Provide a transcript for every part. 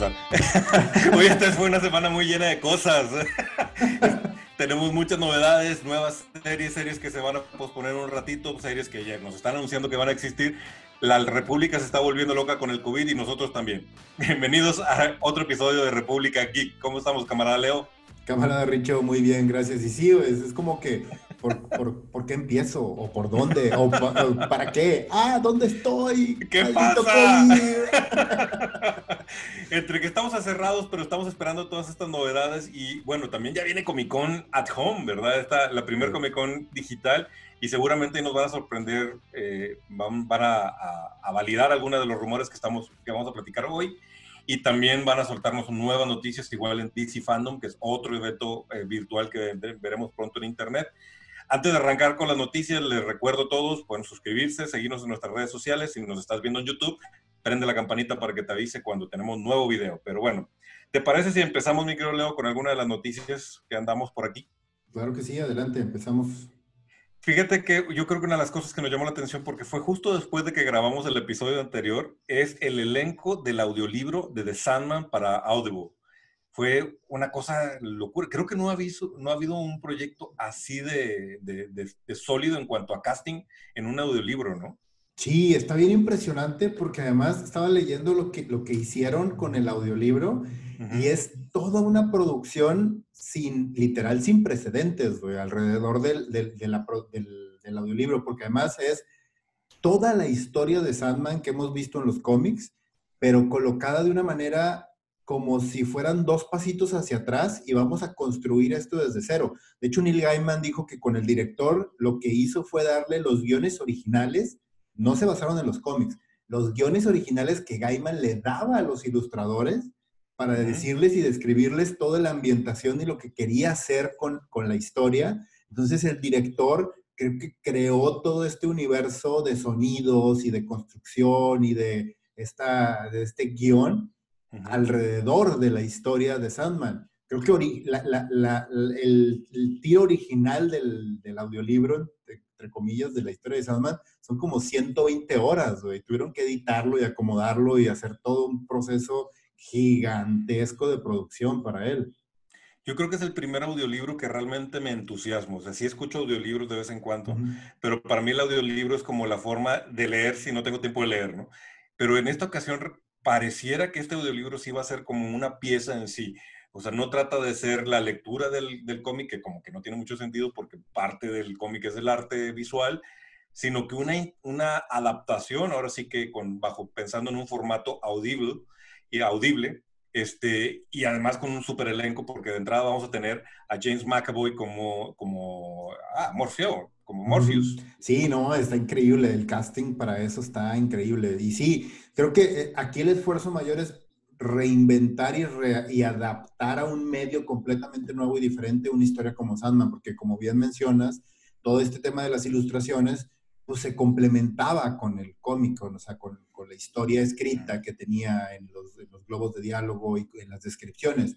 Hoy esta fue una semana muy llena de cosas. Tenemos muchas novedades, nuevas series, series que se van a posponer un ratito, series que ya nos están anunciando que van a existir. La República se está volviendo loca con el COVID y nosotros también. Bienvenidos a otro episodio de República Geek. ¿Cómo estamos, camarada Leo? Camarada Richo, muy bien, gracias. Y sí, es como que ¿Por, por, por qué empiezo? ¿O por dónde? ¿O para qué? Ah, ¿dónde estoy? ¿Qué pasa? Entre que estamos acerrados, pero estamos esperando todas estas novedades y bueno, también ya viene Comic Con at Home, ¿verdad? Esta, la primer Comic Con digital y seguramente nos van a sorprender, eh, van, van a, a, validar algunos de los rumores que, estamos, que vamos a platicar hoy y también van a soltarnos nuevas noticias igual en DC Fandom, que es otro evento eh, virtual que veremos pronto en internet. Antes de arrancar con las noticias, les recuerdo a todos, pueden suscribirse, seguirnos en nuestras redes sociales. Si nos estás viendo en YouTube, prende la campanita para que te avise cuando tenemos nuevo video. Pero bueno, ¿te parece si empezamos, mi querido Leo, con alguna de las noticias que andamos por aquí? Claro que sí, adelante, empezamos. Fíjate que yo creo que una de las cosas que nos llamó la atención, porque fue justo después de que grabamos el episodio anterior, es el elenco del audiolibro de The Sandman para Audible fue una cosa locura. Creo que no ha, habido, no ha habido un proyecto así de, de, sólido en cuanto a casting en un audiolibro, ¿no? Sí, está bien impresionante porque además estaba leyendo lo que, lo que hicieron con el audiolibro y es toda una producción sin, literal, sin precedentes, alrededor del, del, del, audiolibro, porque además es toda la historia de Sandman que hemos visto en los cómics, pero colocada de una manera como si fueran dos pasitos hacia atrás y vamos a construir esto desde cero. De hecho, Neil Gaiman dijo que con el director lo que hizo fue darle los guiones originales, no se basaron en los cómics, los guiones originales que Gaiman le daba a los ilustradores para decirles y describirles toda la ambientación y lo que quería hacer con, con la historia. Entonces el director creo que creó todo este universo de sonidos y de construcción y de, esta, de este guion alrededor de la historia de Sandman. Creo que el, tiro original del, audiolibro, entre comillas, de la historia de Sandman, son como 120 horas, güey. Tuvieron que editarlo y acomodarlo y hacer todo un proceso gigantesco de producción para él. Yo creo que es el primer audiolibro que realmente me entusiasma. O sea, sí escucho audiolibros de vez en cuando, pero para mí el audiolibro es como la forma de leer si no tengo tiempo de leer, ¿no? Pero en esta ocasión pareciera que este audiolibro sí va a ser como una pieza en sí. O sea, no trata de ser la lectura del, del cómic, que como que no tiene mucho sentido porque parte del cómic es el arte visual, sino que una, una adaptación, ahora sí que con, bajo, pensando en un formato audible, y audible, este, y además con un super elenco, porque de entrada vamos a tener a James McAvoy como, como ah, Morfeo, como Morpheus. Sí, no, está increíble. El casting para eso está increíble. Y sí, creo que eh, aquí el esfuerzo mayor es reinventar y, y, adaptar a un medio completamente nuevo y diferente una historia como Sandman, porque como bien mencionas, todo este tema de las ilustraciones, pues se complementaba con el cómic, o sea, con, con la historia escrita que tenía en los, en los, globos de diálogo y en las descripciones.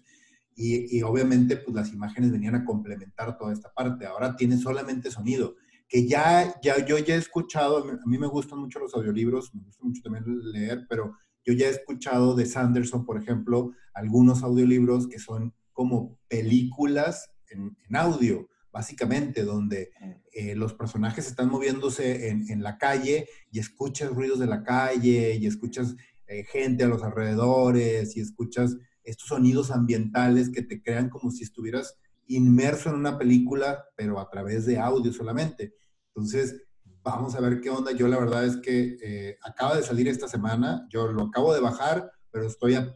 Y, y, obviamente, pues las imágenes venían a complementar toda esta parte. Ahora tiene solamente sonido que ya, ya yo ya he escuchado, a mí me gustan mucho los audiolibros, me gusta mucho también leer, pero yo ya he escuchado de Sanderson, por ejemplo, algunos audiolibros que son como películas en, audio, básicamente, donde eh, los personajes están moviéndose en, en, la calle y escuchas ruidos de la calle y escuchas eh, gente a los alrededores y escuchas estos sonidos ambientales que te crean como si estuvieras inmerso en una película, pero a través de audio solamente. Entonces, vamos a ver qué onda. Yo la verdad es que eh, acaba de salir esta semana, yo lo acabo de bajar, pero estoy a,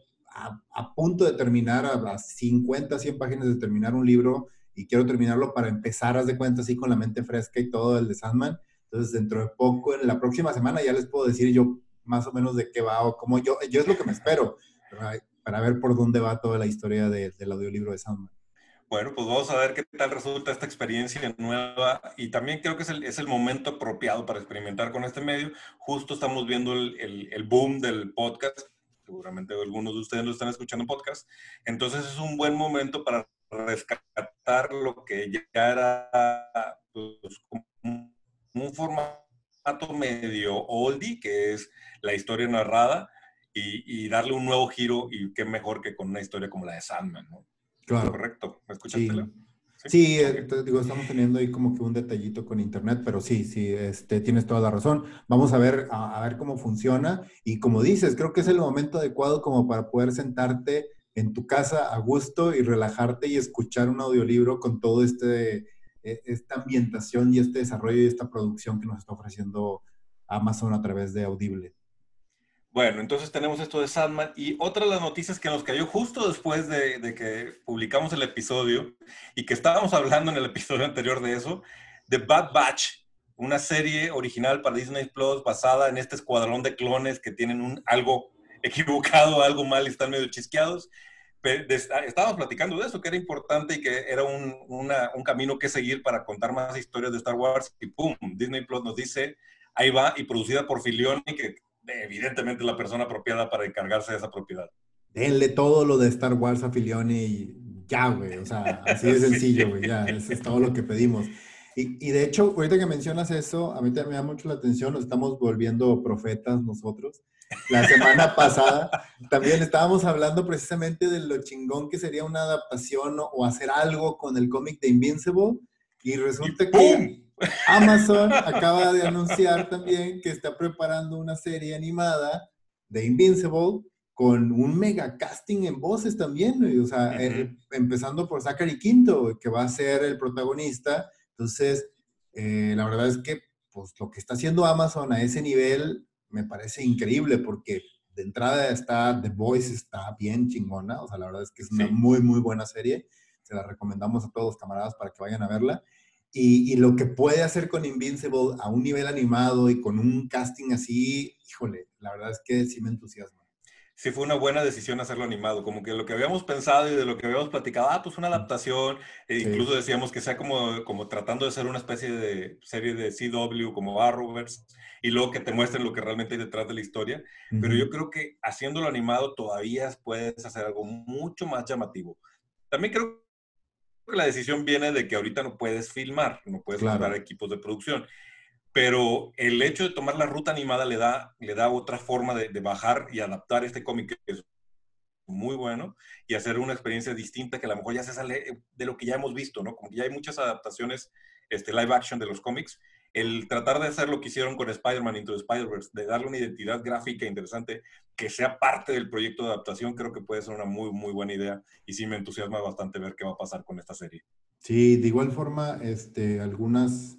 punto de terminar, a, 50, 100 páginas de terminar un libro y quiero terminarlo para empezar, haz de cuenta, así con la mente fresca y todo el de Sandman. Entonces, dentro de poco, en la próxima semana, ya les puedo decir yo más o menos de qué va o cómo yo, yo es lo que me espero para, ver por dónde va toda la historia del audiolibro de Sandman. Bueno, pues vamos a ver qué tal resulta esta experiencia nueva y también creo que es el, es el momento apropiado para experimentar con este medio. Justo estamos viendo el, el, el, boom del podcast, seguramente algunos de ustedes lo están escuchando en podcast, entonces es un buen momento para rescatar lo que ya era pues, un formato medio oldie, que es la historia narrada, y, darle un nuevo giro y qué mejor que con una historia como la de Sandman, ¿no? Claro. Correcto, ¿me escuchaste? Sí, eh, digo, estamos teniendo ahí como que un detallito con internet, pero sí, sí, este, tienes toda la razón. Vamos a ver, a, ver cómo funciona. Y como dices, creo que es el momento adecuado como para poder sentarte en tu casa a gusto y relajarte y escuchar un audiolibro con todo este, e, esta ambientación y este desarrollo y esta producción que nos está ofreciendo Amazon a través de Audible. Bueno, entonces tenemos esto de Sandman y otra de las noticias que nos cayó justo después de, que publicamos el episodio y que estábamos hablando en el episodio anterior de eso, The Bad Batch, una serie original para Disney Plus basada en este escuadrón de clones que tienen un, algo equivocado, algo mal están medio chisqueados. Estábamos platicando de eso, que era importante y que era un, un camino que seguir para contar más historias de Star Wars y ¡pum! Disney Plus nos dice, ahí va, y producida por Filioni, que evidentemente la persona apropiada para encargarse de esa propiedad. Denle todo lo de Star Wars a Filioni y ya, güey. O sea, así de sencillo, güey. Ya, eso es todo lo que pedimos. Y, y, de hecho, ahorita que mencionas eso, a mí también me da mucho la atención, nos estamos volviendo profetas nosotros. La semana pasada también estábamos hablando precisamente de lo chingón que sería una adaptación o, hacer algo con el cómic de Invincible. Y resulta que Amazon acaba de anunciar también que está preparando una serie animada de Invincible con un mega casting en voces también, o sea, eh, empezando por Zachary Quinto, que va a ser el protagonista. Entonces, eh, la verdad es que pues, lo que está haciendo Amazon a ese nivel me parece increíble porque de entrada está The Voice, está bien chingona, o sea, la verdad es que es una muy, muy buena serie. Se la recomendamos a todos los camaradas para que vayan a verla. Y, lo que puede hacer con Invincible a un nivel animado y con un casting así, híjole, la verdad es que sí me entusiasma. Sí, fue una buena decisión hacerlo animado, como que lo que habíamos pensado y de lo que habíamos platicado, ah, pues una adaptación, e incluso decíamos que sea como, como tratando de ser una especie de serie de CW como Arrowverse, y luego que te muestren lo que realmente hay detrás de la historia, pero yo creo que haciéndolo animado todavía puedes hacer algo mucho más llamativo. También creo que la decisión viene de que ahorita no puedes filmar, no puedes claro. equipos de producción. Pero el hecho de tomar la ruta animada le da, le da otra forma de, bajar y adaptar este cómic que es muy bueno y hacer una experiencia distinta que a lo mejor ya se sale de lo que ya hemos visto, ¿no? Como que ya hay muchas adaptaciones este, live action de los cómics el tratar de hacer lo que hicieron con Spider-Man Into Spider-Verse, de darle una identidad gráfica interesante que sea parte del proyecto de adaptación, creo que puede ser una muy, muy buena idea y sí me entusiasma bastante ver qué va a pasar con esta serie. Sí, de igual forma, este, algunas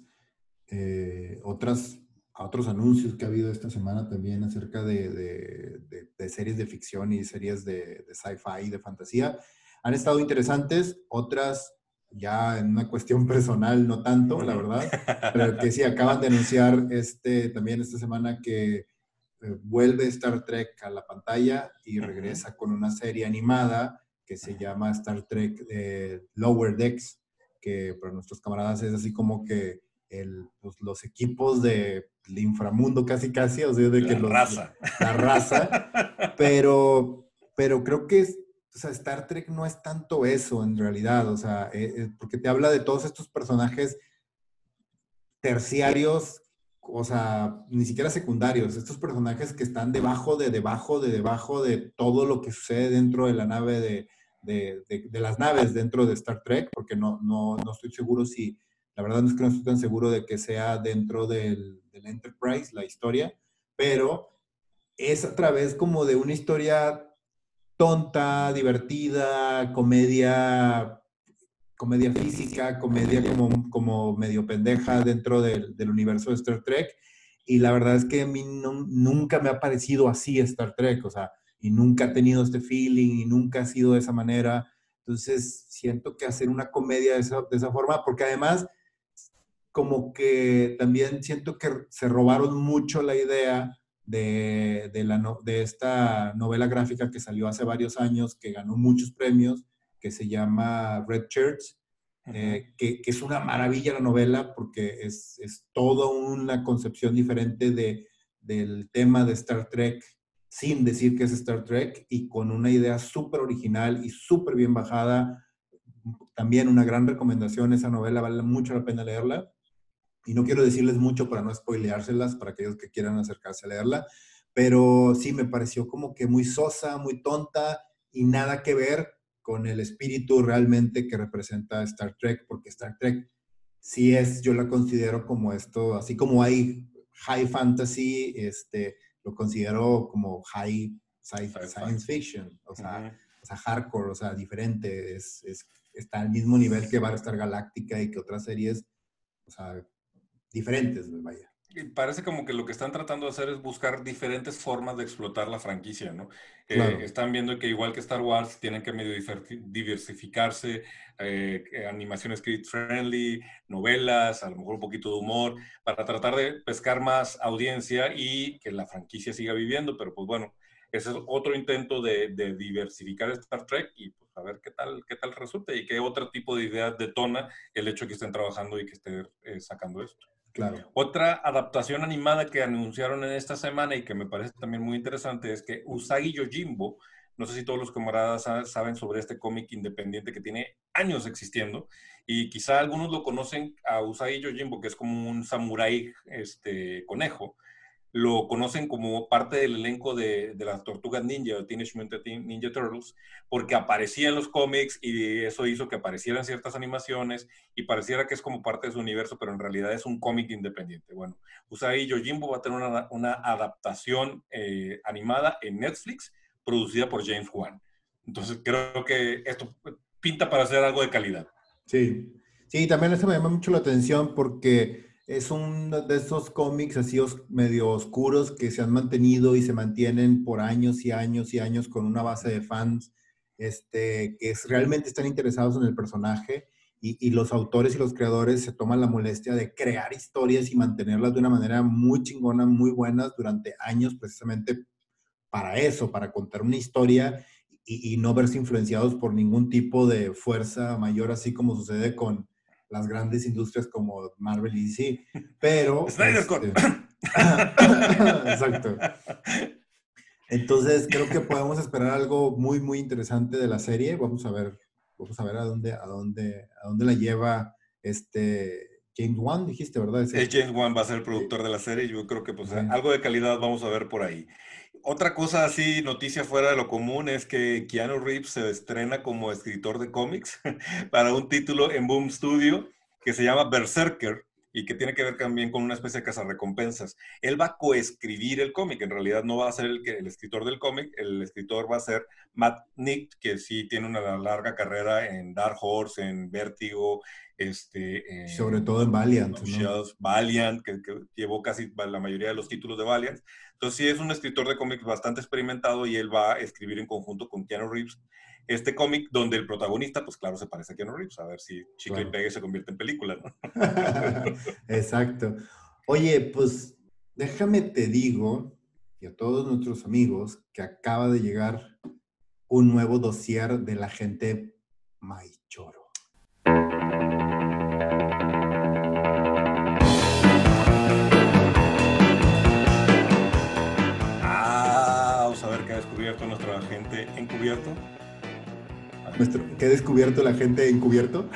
eh, otras, otros anuncios que ha habido esta semana también acerca de, de, series de ficción y series de, de sci-fi y de fantasía han estado interesantes, otras ya en una cuestión personal, no tanto, la verdad, pero que sí acaban de anunciar este, también esta semana que eh, vuelve Star Trek a la pantalla y regresa con una serie animada que se llama Star Trek eh, Lower Decks, que para nuestros camaradas es así como que el, pues, los equipos del inframundo casi casi, o sea, de que la raza. La raza, pero, pero creo que es, o sea, Star Trek no es tanto eso en realidad, o sea, eh, eh, porque te habla de todos estos personajes terciarios, o sea, ni siquiera secundarios, estos personajes que están debajo de, debajo de, debajo de todo lo que sucede dentro de la nave de, de, las naves dentro de Star Trek, porque no, no, no, estoy seguro si, la verdad es que no estoy tan seguro de que sea dentro del, del Enterprise la historia, pero es a través como de una historia tonta, divertida, comedia, comedia física, comedia como, como medio pendeja dentro del, universo de Star Trek. Y la verdad es que a mí nunca me ha parecido así Star Trek, o sea, y nunca ha tenido este feeling y nunca ha sido de esa manera. Entonces, siento que hacer una comedia de esa, de esa forma, porque además, como que también siento que se robaron mucho la idea de, de, la, de esta novela gráfica que salió hace varios años, que ganó muchos premios, que se llama Red Church, eh, que, que, es una maravilla la novela porque es, es toda una concepción diferente de, del tema de Star Trek, sin decir que es Star Trek, y con una idea súper original y súper bien bajada. También una gran recomendación, esa novela vale mucho la pena leerla y no quiero decirles mucho para no spoileárselas para aquellos que quieran acercarse a leerla, pero sí me pareció como que muy sosa, muy tonta y nada que ver con el espíritu realmente que representa Star Trek, porque Star Trek sí es, yo la considero como esto, así como hay high fantasy, este, lo considero como high science, fiction, o sea, o sea, hardcore, o sea, diferente, es, es, está al mismo nivel que Battlestar Galáctica y que otras series, o sea, diferentes, vaya parece como que lo que están tratando de hacer es buscar diferentes formas de explotar la franquicia, ¿no? Eh, están viendo que igual que Star Wars tienen que medio diversificarse, eh, animaciones kid friendly, novelas, a lo mejor un poquito de humor, para tratar de pescar más audiencia y que la franquicia siga viviendo, pero pues bueno, ese es otro intento de, diversificar Star Trek y pues a ver qué tal, qué tal resulta y qué otro tipo de ideas detona el hecho de que estén trabajando y que estén eh, sacando esto. Otra adaptación animada que anunciaron en esta semana y que me parece también muy interesante es que Usagi Yojimbo, no sé si todos los camaradas saben sobre este cómic independiente que tiene años existiendo y quizá algunos lo conocen a Usagi Yojimbo, que es como un samurái este, conejo, lo conocen como parte del elenco de, las Tortugas Ninja, Teenage Mutant Ninja Turtles, porque aparecía en los cómics y eso hizo que aparecieran ciertas animaciones y pareciera que es como parte de su universo, pero en realidad es un cómic independiente. Bueno, Usagi Yojimbo va a tener una, adaptación eh, animada en Netflix producida por James Wan. Entonces creo que esto pinta para hacer algo de calidad. Sí, sí, también eso me llama mucho la atención porque es uno de esos cómics así medio oscuros que se han mantenido y se mantienen por años y años y años con una base de fans este, que realmente están interesados en el personaje y, los autores y los creadores se toman la molestia de crear historias y mantenerlas de una manera muy chingona, muy buenas durante años precisamente para eso, para contar una historia y, y no verse influenciados por ningún tipo de fuerza mayor, así como sucede con las grandes industrias como Marvel y DC, pero... Snyder este, Exacto. Entonces creo que podemos esperar algo muy, muy interesante de la serie. Vamos a ver, vamos a ver a dónde, a dónde, a dónde la lleva este James Wan, dijiste, ¿verdad? James Wan va a ser el productor de la serie. Yo creo que pues algo de calidad vamos a ver por ahí. Otra cosa así, noticia fuera de lo común, es que Keanu Reeves se estrena como escritor de cómics para un título en Boom Studio que se llama Berserker y que tiene que ver también con una especie de cazarrecompensas. Él va a coescribir el cómic, en realidad no va a ser el, que, el escritor del cómic, el escritor va a ser Matt Nick, que sí tiene una larga carrera en Dark Horse, en Vértigo, este, sobre todo en Valiant. Valiant, que, llevó casi la mayoría de los títulos de Valiant. Entonces sí es un escritor de cómics bastante experimentado y él va a escribir en conjunto con Keanu Reeves este cómic donde el protagonista, pues claro, se parece a Keanu Reeves, a ver si Chico y Pegue se convierte en película, ¿no? Exacto. Oye, pues déjame te digo, y a todos nuestros amigos, que acaba de llegar un nuevo dossier de la gente Maichoro. Descubierto nuestra gente encubierto. ¿Qué ha descubierto la gente encubierto?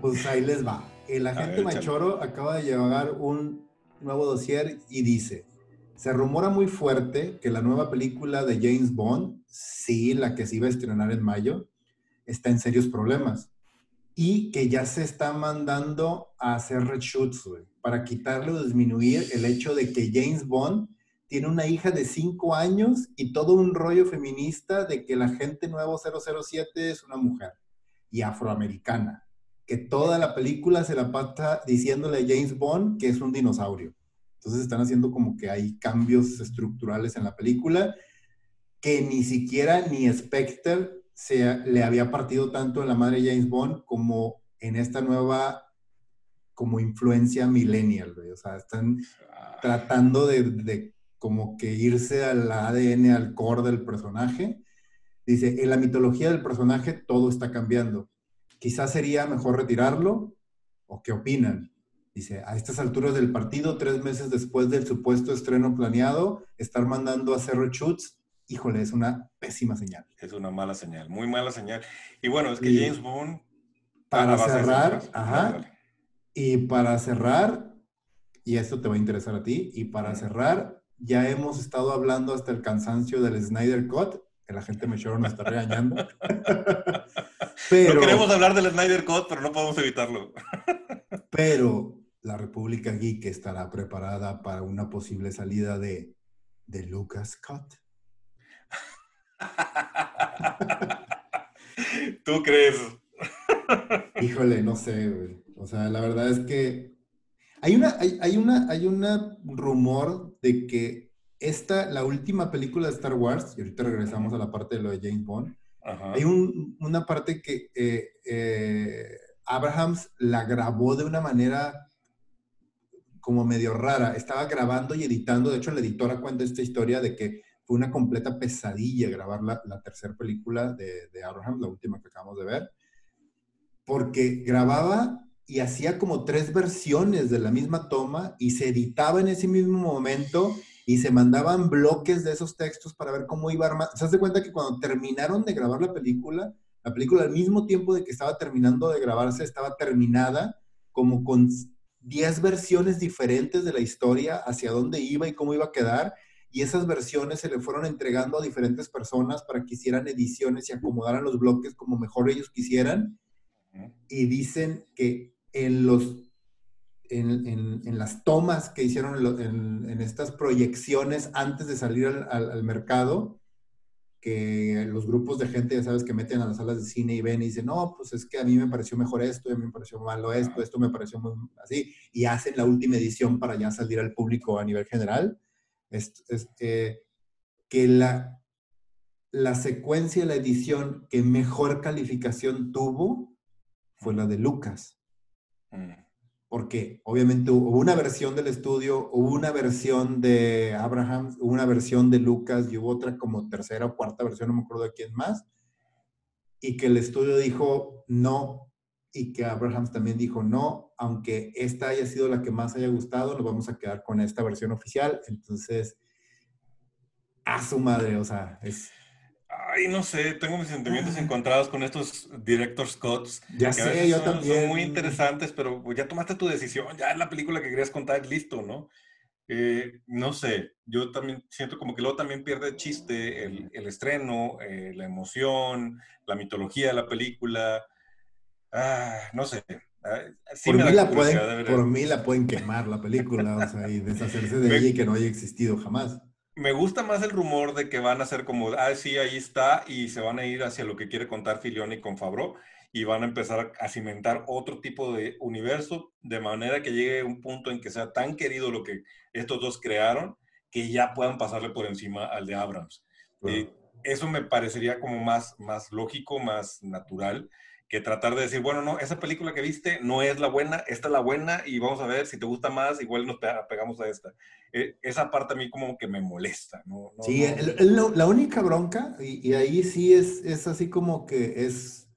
pues ahí les va. El agente Machoro acaba de llevar un nuevo dossier y dice, se rumora muy fuerte que la nueva película de James Bond, sí, la que se iba a estrenar en mayo, está en serios problemas y que ya se está mandando a hacer reshoots, para quitarle o disminuir el hecho de que James Bond tiene una hija de 5 años y todo un rollo feminista de que la gente nuevo 007 es una mujer y afroamericana. Que toda la película se la pasa diciéndole a James Bond que es un dinosaurio. Entonces están haciendo como que hay cambios estructurales en la película que ni siquiera ni Spectre se le había partido tanto en la madre James Bond como en esta nueva como influencia millennial, o sea, están ah. tratando de, de como que irse al ADN, al core del personaje. Dice, en la mitología del personaje todo está cambiando. Quizás sería mejor retirarlo, ¿o qué opinan? Dice, a estas alturas del partido, tres meses después del supuesto estreno planeado, estar mandando a hacer reshoots, híjole, es una pésima señal. Es una mala señal, muy mala señal. Y bueno, es que James Bond... Para cerrar, ajá, y para cerrar, y esto te va a interesar a ti. Y para cerrar, ya hemos estado hablando hasta el cansancio del Snyder Cut, que la gente me me está regañando. pero, no queremos hablar del Snyder Cut, pero no podemos evitarlo. pero la República Geek estará preparada para una posible salida de, de Lucas Cut. ¿Tú crees? Híjole, no sé, O sea, la verdad es que hay una, hay, una, hay una rumor de que esta, la última película de Star Wars, y ahorita regresamos a la parte de lo de James Bond, hay una parte que eh, eh, Abrahams la grabó de una manera como medio rara. Estaba grabando y editando, de hecho la editora cuenta esta historia de que fue una completa pesadilla grabar la, tercera película de, de Abraham, la última que acabamos de ver, porque grababa y hacía como tres versiones de la misma toma y se editaba en ese mismo momento y se mandaban bloques de esos textos para ver cómo iba a armar. ¿Se hace cuenta que cuando terminaron de grabar la película, la película al mismo tiempo de que estaba terminando de grabarse, estaba terminada como con 10 versiones diferentes de la historia, hacia dónde iba y cómo iba a quedar? Y esas versiones se le fueron entregando a diferentes personas para que hicieran ediciones y acomodaran los bloques como mejor ellos quisieran. Y dicen que en, los, en, en, las tomas que hicieron en, estas proyecciones antes de salir al, al, mercado, que los grupos de gente, ya sabes, que meten a las salas de cine y ven y dicen, no, pues es que a mí me pareció mejor esto, a mí me pareció malo esto, esto me pareció muy así, y hacen la última edición para ya salir al público a nivel general es, que la, la secuencia, la edición que mejor calificación tuvo fue la de Lucas. Mm. Porque obviamente hubo una versión del estudio, hubo una versión de Abraham, hubo una versión de Lucas y hubo otra como tercera o cuarta versión, no me acuerdo de quién más. Y que el estudio dijo no, y que Abraham también dijo no, aunque esta haya sido la que más haya gustado, nos vamos a quedar con esta versión oficial. Entonces, a su madre, o sea, es... Ay, no sé, tengo mis sentimientos ah. encontrados con estos director Scotts. Ya sé, yo también. Son muy interesantes, pero ya tomaste tu decisión, ya es la película que querías contar, listo, ¿no? Eh, no sé, yo también siento como que luego también pierde chiste el, el estreno, eh, la emoción, la mitología de la película. Ah, no sé. Ah, por, mí la pueden, por mí la pueden quemar la película, o sea, y deshacerse de ella y que no haya existido jamás. Me gusta más el rumor de que van a ser como, ah, sí, ahí está, y se van a ir hacia lo que quiere contar Filioni con Fabro, y van a empezar a cimentar otro tipo de universo, de manera que llegue un punto en que sea tan querido lo que estos dos crearon, que ya puedan pasarle por encima al de Abrams. Eh, eso me parecería como más, más lógico, más natural que tratar de decir, bueno, no, esa película que viste no es la buena, esta es la buena y vamos a ver si te gusta más, igual nos pegamos a esta. E, esa parte a mí como que me molesta. ¿no? sí, la única bronca, y, ahí sí es, es así como que es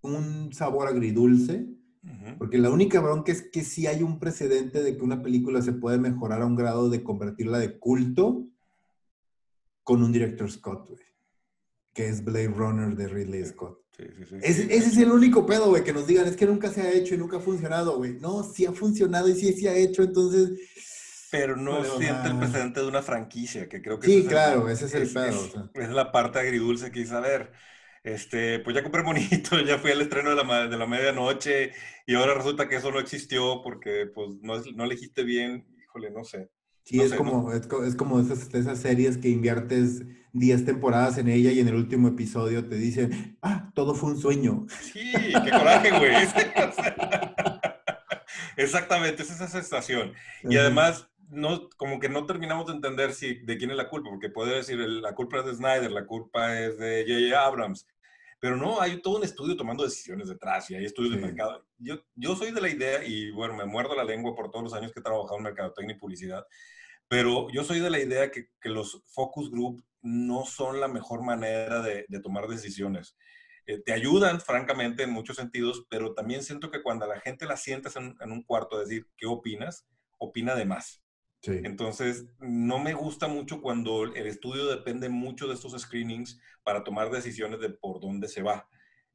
un sabor agridulce, porque la única bronca es que sí hay un precedente de que una película se puede mejorar a un grado de convertirla de culto con un director Scott, que es Blade Runner de Ridley Scott. Ese, es el único pedo, güey, que nos digan, es que nunca se ha hecho y nunca ha funcionado, güey. No, sí ha funcionado y sí se ha hecho, entonces... Pero no siente el precedente de una franquicia, que creo que... Sí, claro, ese es el pedo. Es, la parte agridulce que hice, a ver, este, pues ya compré bonito, ya fui al estreno de la, de la medianoche y ahora resulta que eso no existió porque pues no, no elegiste bien, híjole, no sé. Sí, es, como, es, como esas, esas series que inviertes 10 temporadas en ella y en el último episodio te dicen, ah, todo fue un sueño. Sí, qué coraje, güey. Exactamente, es esa sensación. Y además, no, como que no terminamos de entender si, de quién es la culpa, porque puede decir, la culpa es de Snyder, la culpa es de J.J. Abrams, pero no, hay todo un estudio tomando decisiones detrás y hay estudios de mercado. Yo, yo soy de la idea, y bueno, me muerdo la lengua por todos los años que he trabajado en mercadotecnia y publicidad, pero yo soy de la idea que, que los focus group no son la mejor manera de, de tomar decisiones. Eh, te ayudan, francamente, en muchos sentidos, pero también siento que cuando la gente la sientas en, en un cuarto a decir, ¿qué opinas? Opina de más. Entonces, no me gusta mucho cuando el estudio depende mucho de estos screenings para tomar decisiones de por dónde se va.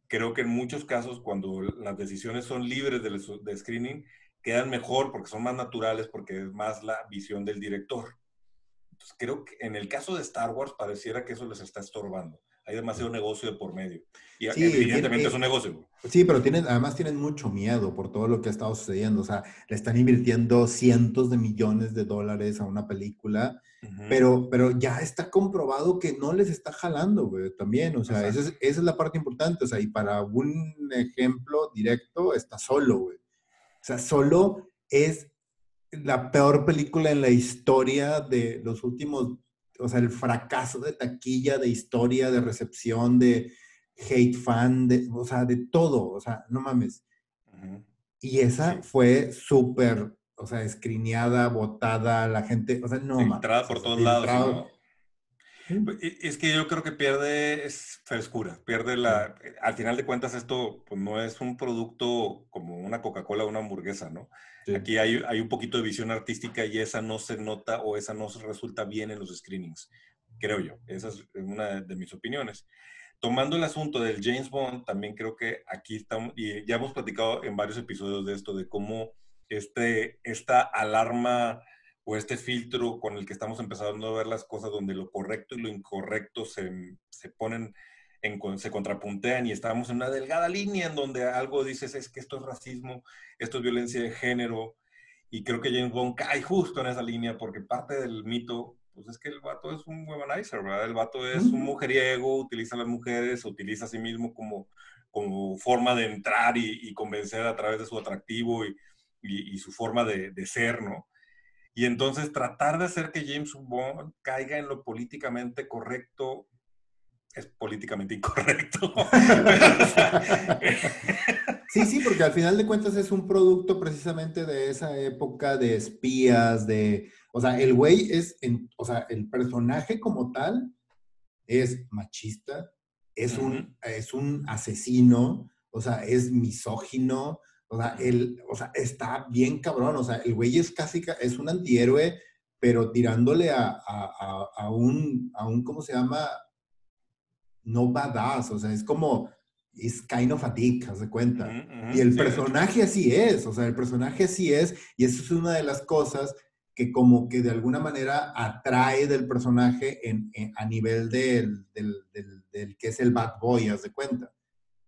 Creo que en muchos casos, cuando las decisiones son libres de, de screening, quedan mejor porque son más naturales, porque es más la visión del director. Creo que en el caso de Star Wars pareciera que eso les está estorbando. Hay demasiado negocio de por medio. Y evidentemente es un negocio. Sí, pero tienen, además tienen mucho miedo por todo lo que ha estado sucediendo. O sea, le están invirtiendo cientos de millones de dólares a una película, pero, pero ya está comprobado que no les está jalando, güey, también. O sea, esa es, esa es, la parte importante. O sea, y para un ejemplo directo, está solo, güey. O sea, solo es la peor película en la historia de los últimos o sea, el fracaso de taquilla, de historia, de recepción, de hate fan, de, o sea, de todo, o sea, no mames. Y esa fue súper, o sea, escrineada, votada, la gente, o sea, no Entrada por todos lados. Pues, es que yo creo que pierde es frescura, pierde la... Al final de cuentas esto pues, no es un producto como una Coca-Cola o una hamburguesa, ¿no? Aquí hay, hay, un poquito de visión artística y esa no se nota o esa no resulta bien en los screenings, creo yo. Esa es una de mis opiniones. Tomando el asunto del James Bond, también creo que aquí estamos, y ya hemos platicado en varios episodios de esto, de cómo este, esta alarma o este filtro con el que estamos empezando a ver las cosas donde lo correcto y lo incorrecto se, se ponen, en, se contrapuntean y estamos en una delgada línea en donde algo dices es que esto es racismo, esto es violencia de género, y creo que James Bond cae justo en esa línea porque parte del mito, pues es que el vato es un womanizer, ¿verdad? El vato es un mujeriego, utiliza a las mujeres, utiliza a sí mismo como, como forma de entrar y, convencer a través de su atractivo y, y, su forma de, de ser, ¿no? Y entonces tratar de hacer que James Bond caiga en lo políticamente correcto es políticamente incorrecto. sí, sí, porque al final de cuentas es un producto precisamente de esa época de espías, de, o sea, el güey es, o sea, el personaje como tal es machista, es, un, es un asesino, o sea, es misógino, o sea, él, o sea, está bien cabrón. O sea, el güey es casi, es un antihéroe, pero tirándole a, a, a, un, a un, ¿cómo se llama? No badass. O sea, es como, es kind of a dick, haz de cuenta. y el personaje así es. O sea, el personaje así es. Y eso es una de las cosas que como que de alguna manera atrae del personaje en, a nivel del, del, del, del, que es el bad boy, haz de cuenta.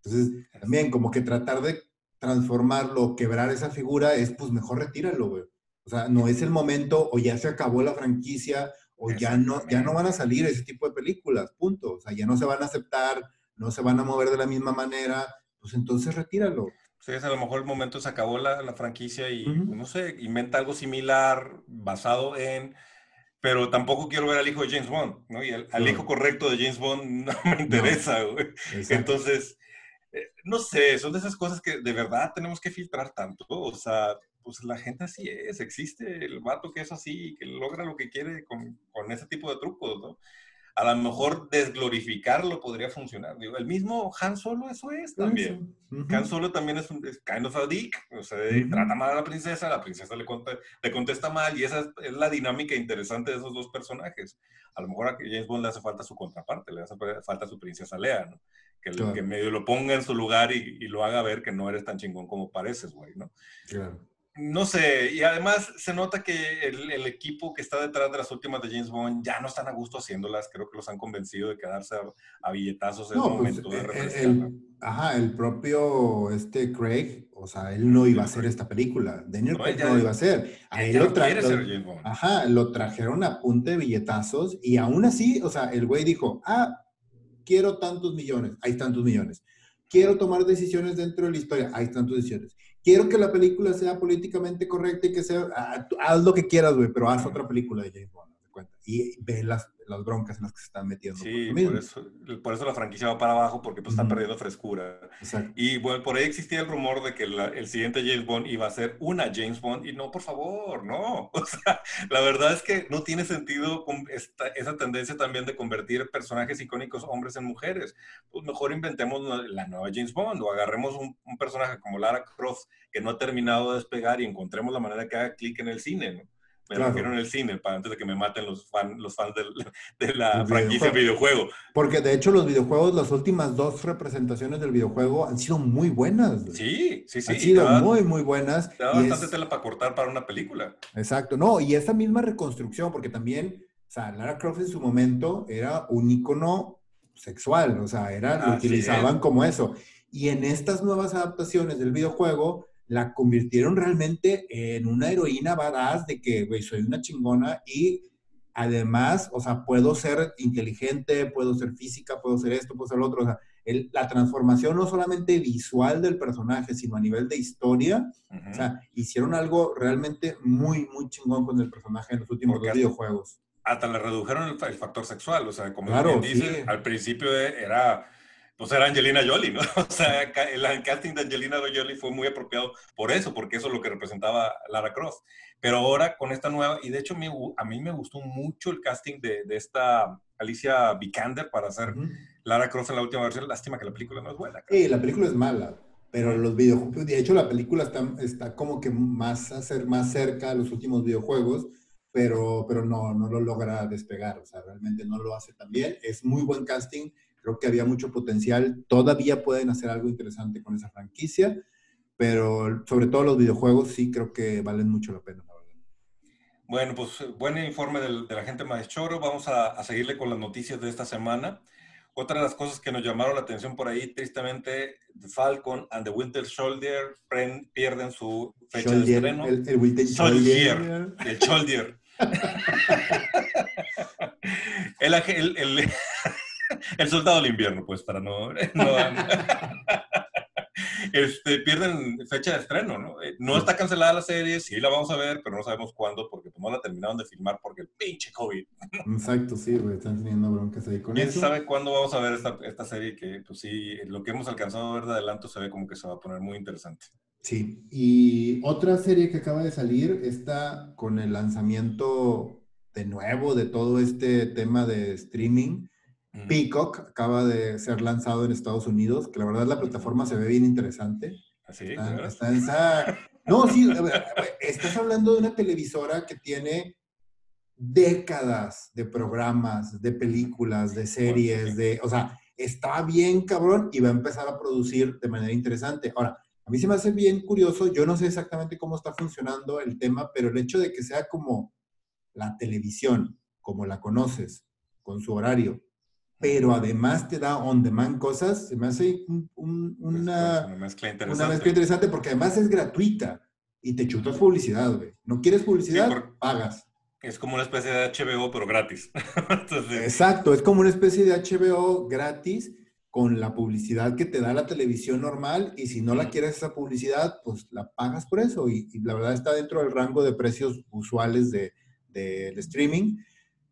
Entonces, también como que tratar de transformarlo, quebrar esa figura, es pues mejor retíralo, güey. O sea, no es el momento o ya se acabó la franquicia o ya no, ya no van a salir ese tipo de películas, punto. O sea, ya no se van a aceptar, no se van a mover de la misma manera, pues entonces retíralo. Sí, es a lo mejor el momento se acabó la, la franquicia y, no sé, inventa algo similar basado en... Pero tampoco quiero ver al hijo de James Bond, ¿no? Y al, hijo correcto de James Bond no me interesa, güey. Entonces, eh, no sé, son de esas cosas que de verdad tenemos que filtrar tanto. O sea, pues la gente así es, existe el vato que es así, que logra lo que quiere con, con ese tipo de trucos, ¿no? A lo mejor desglorificarlo podría funcionar. Digo, el mismo Han Solo eso es también. Han Solo también es, un, kind of a dick, o sea, trata mal a la princesa, la princesa le, le contesta mal y esa es, la dinámica interesante de esos dos personajes. A lo mejor a James Bond le hace falta su contraparte, le hace falta su princesa Lea, ¿no? que, que medio lo ponga en su lugar y, y, lo haga ver que no eres tan chingón como pareces, güey, ¿no? Claro. No sé, y además se nota que el, el, equipo que está detrás de las últimas de James Bond ya no están a gusto haciéndolas, creo que los han convencido de quedarse a, billetazos en el pues, momento de refrescar. El, ajá, el propio este Craig, o sea, él no iba a hacer esta película, Daniel Craig no iba a hacer. A él lo, trajeron, ajá, lo trajeron a punta de billetazos y aún así, o sea, el güey dijo, ah, quiero tantos millones, hay tantos millones. Quiero tomar decisiones dentro de la historia, hay tantas decisiones. Quiero que la película sea políticamente correcta y que sea, ah, haz lo que quieras, güey, pero haz otra película de James Bond. Y ve las, las broncas en las que se están metiendo. Sí, por, eso, por eso, la franquicia va para abajo, porque pues, está perdiendo frescura. Exacto. Y bueno, por ahí existía el rumor de que el siguiente James Bond iba a ser una James Bond, y no, por favor, no. O sea, la verdad es que no tiene sentido esta, esa tendencia también de convertir personajes icónicos hombres en mujeres. Pues mejor inventemos la nueva James Bond, o agarremos un, un personaje como Lara Croft, que no ha terminado de despegar, y encontremos la manera que haga clic en el cine, ¿no? Me lo refiero en el cine, para antes de que me maten los, los fans de la franquicia videojuego. Porque de hecho los videojuegos, las últimas dos representaciones del videojuego han sido muy buenas. Sí, sí, sí. Han sido muy, muy buenas. Te da bastante tela para cortar para una película. Exacto, no, y esa misma reconstrucción, porque también, o sea, Lara Croft en su momento era un icono sexual, o sea, era, lo utilizaban como eso. Y en estas nuevas adaptaciones del videojuego, la convirtieron realmente en una heroína badass de que, güey, soy una chingona y además, o sea, puedo ser inteligente, puedo ser física, puedo ser esto, puedo ser lo otro. O sea, la transformación no solamente visual del personaje, sino a nivel de historia. O sea, hicieron algo realmente muy, muy chingón con el personaje en los últimos dos videojuegos. Hasta le redujeron el, factor sexual. O sea, como claro, dice, al principio era pues era Angelina Jolie, ¿no? O sea, el casting de Angelina Jolie fue muy apropiado por eso, porque eso es lo que representaba Lara Croft. Pero ahora con esta nueva, y de hecho a mí me gustó mucho el casting de, de esta Alicia Vikander para hacer Lara Croft en la última versión. Lástima que la película no es buena. Sí, la película es mala, pero los videojuegos, de hecho la película está, está como que más, a ser más cerca a los últimos videojuegos, pero, pero no, no lo logra despegar, o sea, realmente no lo hace tan bien. Es muy buen casting Creo que había mucho potencial. Todavía pueden hacer algo interesante con esa franquicia, pero sobre todo los videojuegos sí creo que valen mucho la pena, Bueno, pues buen informe del, de la gente Maestro. Vamos a, a, seguirle con las noticias de esta semana. Otra de las cosas que nos llamaron la atención por ahí, tristemente, The Falcon and the Winter Soldier pierden su fecha de estreno. El, el Winter Soldier. El Soldier. el, el, el, el soldado del invierno, pues, para no... este, pierden fecha de estreno, ¿no? Eh, no está cancelada la serie, sí la vamos a ver, pero no sabemos cuándo, porque pues, no la terminaron de filmar porque el pinche COVID. Exacto, sí, güey, están teniendo broncas ahí con ¿Quién eso. ¿Quién sabe cuándo vamos a ver esta, esta serie que, pues sí, lo que hemos alcanzado a ver de adelanto se ve como que se va a poner muy interesante. Sí, y otra serie que acaba de salir está con el lanzamiento de nuevo de todo este tema de streaming Peacock acaba de ser lanzado en Estados Unidos, que la verdad la plataforma se ve bien interesante. ¿Así? ¿Ah, no, sí, estás hablando de una televisora que tiene décadas de programas, de películas, de series, de, o sea, está bien cabrón y va a empezar a producir de manera interesante. Ahora, a mí se me hace bien curioso, yo no sé exactamente cómo está funcionando el tema, pero el hecho de que sea como la televisión, como la conoces, con su horario, pero además te da on demand cosas, se me hace una, una, mezcla interesante. una mezcla interesante porque además es gratuita y te chutas publicidad, güey. ¿No quieres publicidad? pagas. Es como una especie de HBO, pero gratis. Exacto, es como una especie de HBO gratis con la publicidad que te da la televisión normal y si no la quieres esa publicidad, pues la pagas por eso y, la verdad está dentro del rango de precios usuales de, de, de streaming,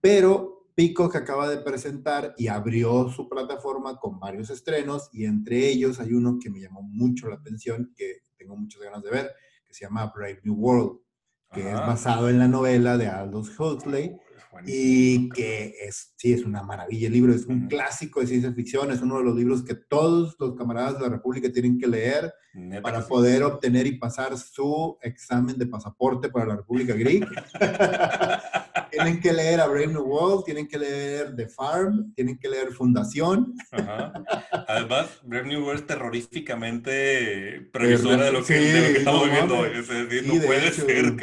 pero Pico que acaba de presentar y abrió su plataforma con varios estrenos y entre ellos hay uno que me llamó mucho la atención, que tengo muchas ganas de ver, que se llama Brave New World, que es basado en la novela de Aldous Huxley y que es, sí, es una maravilla el libro, es un clásico de ciencia ficción, es uno de los libros que todos los camaradas de la República tienen que leer para poder obtener y pasar su examen de pasaporte para la República Greek. tienen que leer a Brave New World, tienen que leer The Farm, tienen que leer Fundación. Además, Brave New World es terroríficamente previsora de lo que, estamos viviendo hoy. no puede ser,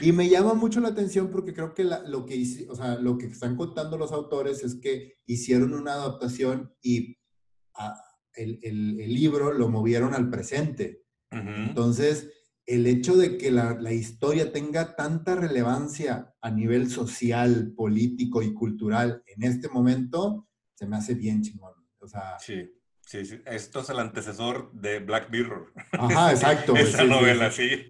Y me llama mucho la atención porque creo que lo, que, o sea, lo que están contando los autores es que hicieron una adaptación y el, el, libro lo movieron al presente. Entonces, el hecho de que la, historia tenga tanta relevancia a nivel social, político y cultural en este momento, se me hace bien chingón. O sea, sí. Sí, sí, esto es el antecesor de Black Mirror. Ajá, exacto. Esa novela, sí,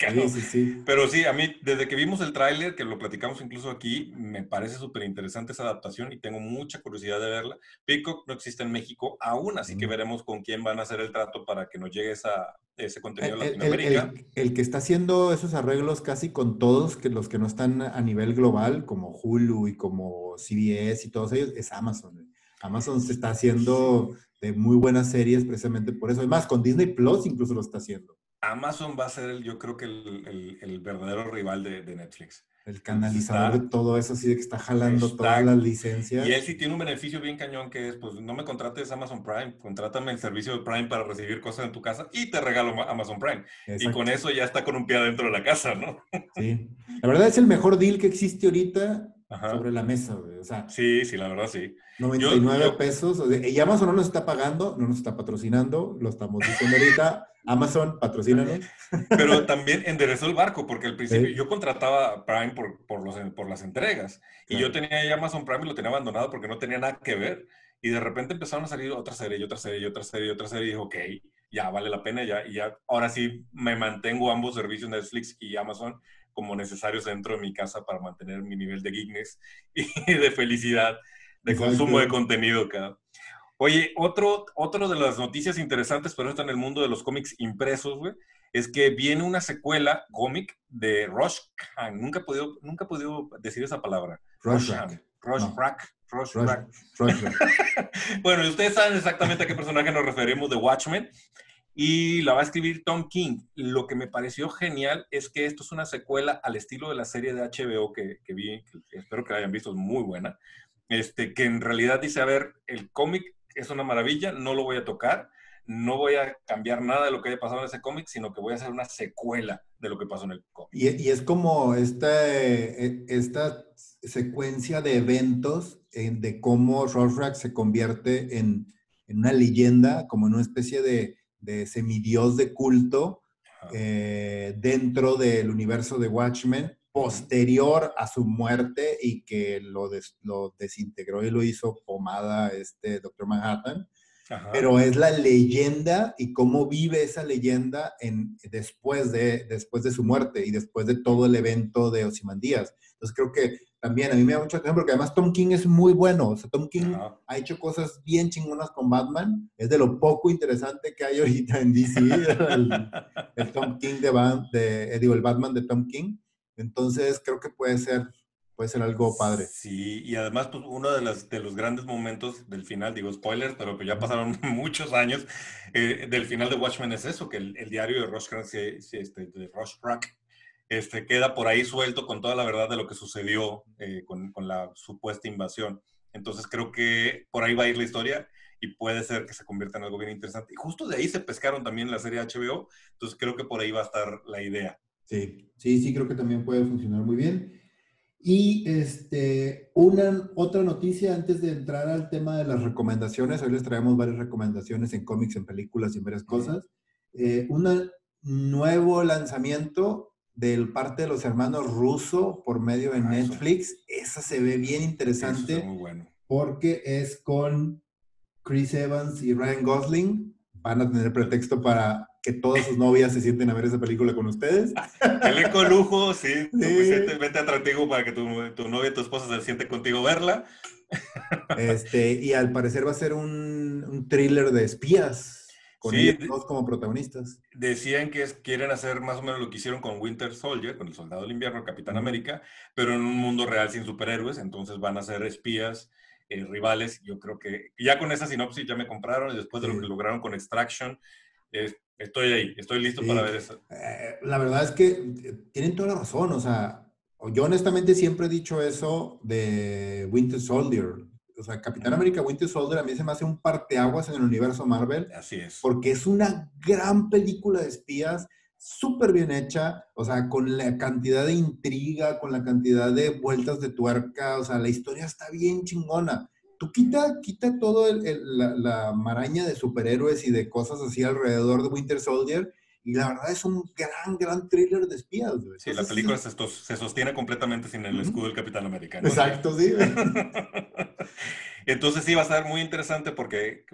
sí, Pero sí, a mí, desde que vimos el tráiler, que lo platicamos incluso aquí, me parece súper interesante esa adaptación y tengo mucha curiosidad de verla. Peacock no existe en México aún, así que veremos con quién van a hacer el trato para que nos llegue esa, ese contenido a Latinoamérica. El, que está haciendo esos arreglos casi con todos que los que no están a nivel global, como Hulu y como CBS y todos ellos, es Amazon. Amazon se está haciendo de muy buenas series precisamente por eso. Además, con Disney Plus incluso lo está haciendo. Amazon va a ser, el, yo creo que el, verdadero rival de, Netflix. El canalizador de todo eso, así de que está jalando todas las licencias. Y él sí tiene un beneficio bien cañón que es, pues no me contrates Amazon Prime, contrátame el servicio de Prime para recibir cosas en tu casa y te regalo Amazon Prime. Y con eso ya está con un pie dentro de la casa, ¿no? Sí. La verdad es el mejor deal que existe ahorita sobre la mesa, güey. O sea, sí, sí, la verdad sí. 99 pesos. y Amazon no nos está pagando, no nos está patrocinando, lo estamos diciendo ahorita. Amazon, patrocínanos. Pero también enderezó el barco, porque al principio yo contrataba Prime por, por, los, por las entregas. Y yo tenía ya Amazon Prime y lo tenía abandonado porque no tenía nada que ver. Y de repente empezaron a salir otra serie, y otra serie, y otra serie, y otra serie. Y dije, ok, ya vale la pena, ya. Y ya, ahora sí me mantengo ambos servicios, Netflix y Amazon, como necesarios dentro de mi casa para mantener mi nivel de geekness y de felicidad, de consumo de contenido acá. Oye, otro, otro de las noticias interesantes, pero está en el mundo de los cómics impresos, güey, es que viene una secuela cómic de Rush Nunca he podido, nunca he podido decir esa palabra. Rush Rush Rush bueno, ustedes saben exactamente a qué personaje nos referimos de Watchmen y la va a escribir Tom King. Lo que me pareció genial es que esto es una secuela al estilo de la serie de HBO que, vi, espero que la hayan visto, es muy buena, este, que en realidad dice, a ver, el cómic es una maravilla, no lo voy a tocar, no voy a cambiar nada de lo que haya pasado en ese cómic, sino que voy a hacer una secuela de lo que pasó en el cómic. Y, es como este, esta secuencia de eventos de cómo Rorschach se convierte en, en una leyenda, como en una especie de de semidios de culto eh, dentro del universo de Watchmen, posterior a su muerte y que lo, lo desintegró y lo hizo pomada este Doctor Manhattan. Pero es la leyenda y cómo vive esa leyenda en, después, de, después de su muerte y después de todo el evento de Osimandías. Entonces creo que también a mí me da mucha atención porque además Tom King es muy bueno. O sea, Tom King ha hecho cosas bien chingonas con Batman. Es de lo poco interesante que hay ahorita en DC, el, Tom King de, de eh, digo, el Batman de Tom King. Entonces creo que puede ser, puede ser algo padre. Sí, y además pues, uno de, las, de los grandes momentos del final, digo spoilers, pero que ya pasaron muchos años, eh, del final de Watchmen es eso, que el, diario de Rush, este, de Rush este, queda por ahí suelto con toda la verdad de lo que sucedió eh, con, con, la supuesta invasión. Entonces creo que por ahí va a ir la historia y puede ser que se convierta en algo bien interesante. Y justo de ahí se pescaron también la serie HBO, entonces creo que por ahí va a estar la idea. Sí, sí, sí, creo que también puede funcionar muy bien. Y este, una otra noticia antes de entrar al tema de las recomendaciones, hoy les traemos varias recomendaciones en cómics, en películas y en varias cosas. Eh, un nuevo lanzamiento del parte de los hermanos Russo por medio de ah, Netflix. Esa se ve bien interesante. muy bueno. Porque es con Chris Evans y Ryan Gosling. Van a tener pretexto para que todas sus novias se sienten a ver esa película con ustedes. Elenco lujo, sí. sí. Vete atractivo para que tu, tu novia y tu esposa se sienten contigo verla. Este, y al parecer va a ser un, un thriller de espías con ellos como protagonistas. Decían que quieren hacer más o menos lo que hicieron con Winter Soldier, con el Soldado del Invierno, Capitán América, pero en un mundo real sin superhéroes, entonces van a ser espías, eh, rivales. Yo creo que ya con esa sinopsis ya me compraron y después de lo que lograron con Extraction, estoy ahí, estoy listo para ver eso. Eh, la verdad es que eh, tienen toda la razón, o sea, yo honestamente siempre he dicho eso de Winter Soldier o sea, Capitán América Winter Soldier a mí se me hace un parteaguas en el universo Marvel. Así es. Porque es una gran película de espías, súper bien hecha, o sea, con la cantidad de intriga, con la cantidad de vueltas de tuerca, o sea, la historia está bien chingona. Tú quita, quita todo la, la maraña de superhéroes y de cosas así alrededor de Winter Soldier y la verdad es un gran, gran thriller de espías. sí, la película se, sostiene completamente sin el escudo del Capitán Americano. Exacto, sí. Entonces sí va a estar muy interesante porque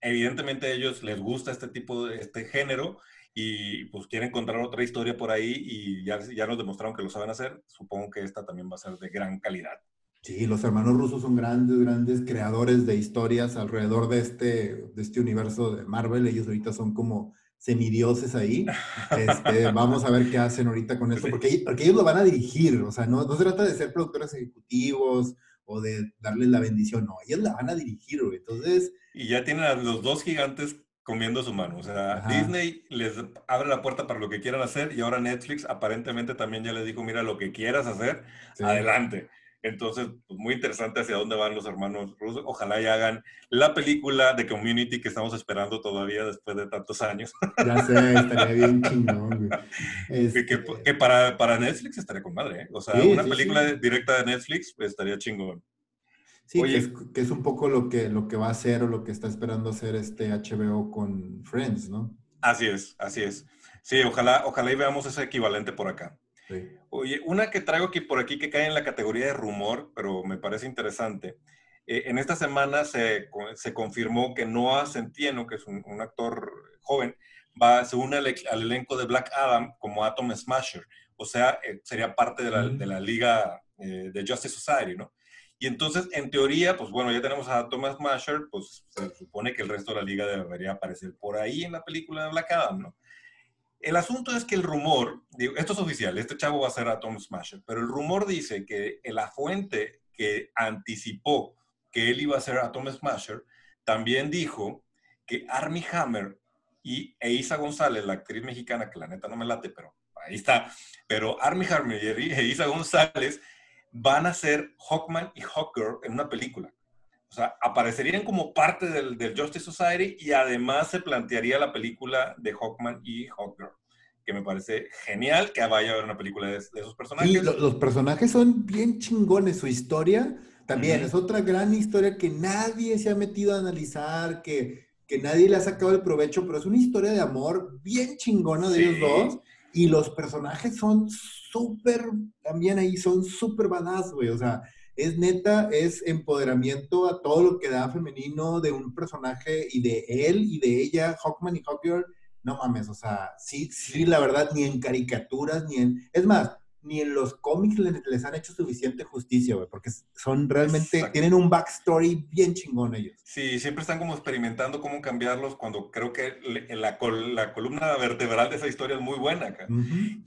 evidentemente a ellos les gusta este tipo de este género y pues quieren encontrar otra historia por ahí y ya, ya nos demostraron que lo saben hacer. Supongo que esta también va a ser de gran calidad. Sí, los hermanos rusos son grandes, grandes creadores de historias alrededor de este, de este universo de Marvel. Ellos ahorita son como semidioses ahí. Este, vamos a ver qué hacen ahorita con esto, porque, porque ellos lo van a dirigir, o sea, no, no se trata de ser productores ejecutivos o de darles la bendición, no, ellos la van a dirigir, Entonces... Y ya tienen a los dos gigantes comiendo su mano. O sea, Disney les abre la puerta para lo que quieran hacer y ahora Netflix aparentemente también ya les dijo, mira, lo que quieras hacer, adelante. Entonces, pues muy interesante hacia dónde van los hermanos rusos. Ojalá y hagan la película de Community que estamos esperando todavía después de tantos años. Ya sé, estaría bien chingón, este Que, para, para, Netflix estaría con madre, ¿eh? O sea, una película directa de Netflix pues, estaría chingón. Sí, que, es, un poco lo que, lo que va a hacer o lo que está esperando hacer este HBO con Friends, ¿no? Así es, así es. Sí, ojalá, ojalá y veamos ese equivalente por acá. Oye, una que traigo aquí por aquí que cae en la categoría de rumor, pero me parece interesante. Eh, en esta semana se, se, confirmó que Noah Centeno, que es un, actor joven, va, se une al, elenco de Black Adam como Atom Smasher. O sea, eh, sería parte de la, de la liga eh, de Justice Society, ¿no? Y entonces, en teoría, pues bueno, ya tenemos a Thomas Masher, pues se supone que el resto de la liga debería aparecer por ahí en la película de Black Adam, ¿no? El asunto es que el rumor, esto es oficial, este chavo va a ser a Tom Smasher, pero el rumor dice que la fuente que anticipó que él iba a ser a Tom Smasher, también dijo que Armie Hammer y Eiza González, la actriz mexicana, que la neta no me late, pero ahí está, pero Armie Hammer y Eiza González van a ser Hawkman y Hawkgirl en una película. O sea, aparecerían como parte del, Justice Society y además se plantearía la película de Hawkman y Hawkgirl, que me parece genial que vaya a haber una película de, esos personajes. Los personajes son bien chingones, su historia también es otra gran historia que nadie se ha metido a analizar, que, que nadie le ha sacado el provecho, pero es una historia de amor bien chingona de ellos dos. Y los personajes son súper, también ahí son súper badass, güey. O sea, es neta, es empoderamiento a todo lo que da femenino de un personaje y de él y de ella, Hawkman y Hawkgirl. No mames, o sea, sí, sí, la verdad, ni en caricaturas, ni en... Es más, ni en los cómics les, han hecho suficiente justicia, güey, porque son realmente, tienen un backstory bien chingón ellos. Sí, siempre están como experimentando cómo cambiarlos cuando creo que la, la columna vertebral de esa historia es muy buena acá.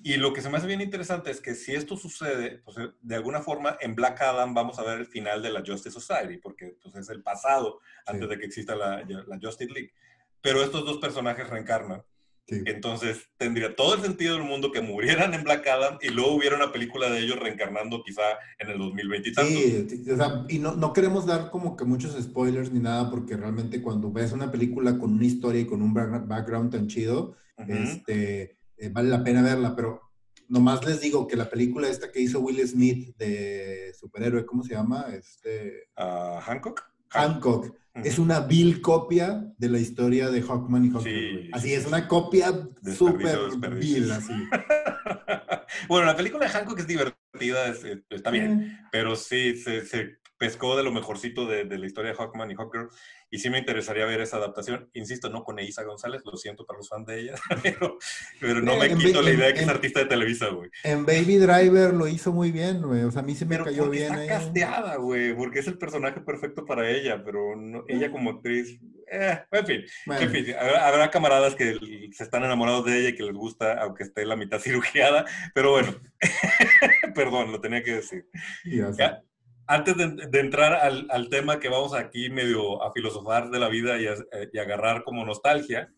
Y lo que se me hace bien interesante es que si esto sucede, pues de alguna forma en Black Adam vamos a ver el final de la Justice Society, porque pues, es el pasado antes de que exista la, la Justice League. Pero estos dos personajes reencarnan entonces tendría todo el sentido del mundo que murieran en Black Adam y luego hubiera una película de ellos reencarnando quizá en el 2020 y tanto. Sí, o sea, y no, no, queremos dar como que muchos spoilers ni nada porque realmente cuando ves una película con una historia y con un background tan chido, este, eh, vale la pena verla, pero nomás les digo que la película esta que hizo Will Smith de superhéroe, ¿cómo se llama? Este... Uh, Hancock. Hancock. Es una vil copia de la historia de Hawkman y Hawkman. así es, una copia súper vil, así. bueno, la película de Hancock es divertida, eh, está bien, pero sí, se, se, pescó de lo mejorcito de, de, la historia de Hawkman y Hawkgirl y sí me interesaría ver esa adaptación. Insisto, no con Eiza González, lo siento para los fans de ella, pero, pero no me quito la idea de que es artista de Televisa, güey. En Baby Driver lo hizo muy bien, güey. O sea, a mí se me cayó bien. Está casteada, güey, porque es el personaje perfecto para ella, pero ella como actriz. Eh, en fin, en fin habrá, camaradas que se están enamorados de ella y que les gusta, aunque esté la mitad cirugiada, pero bueno, perdón, lo tenía que decir. Ya, antes de, entrar al, tema que vamos aquí medio a filosofar de la vida y, agarrar como nostalgia,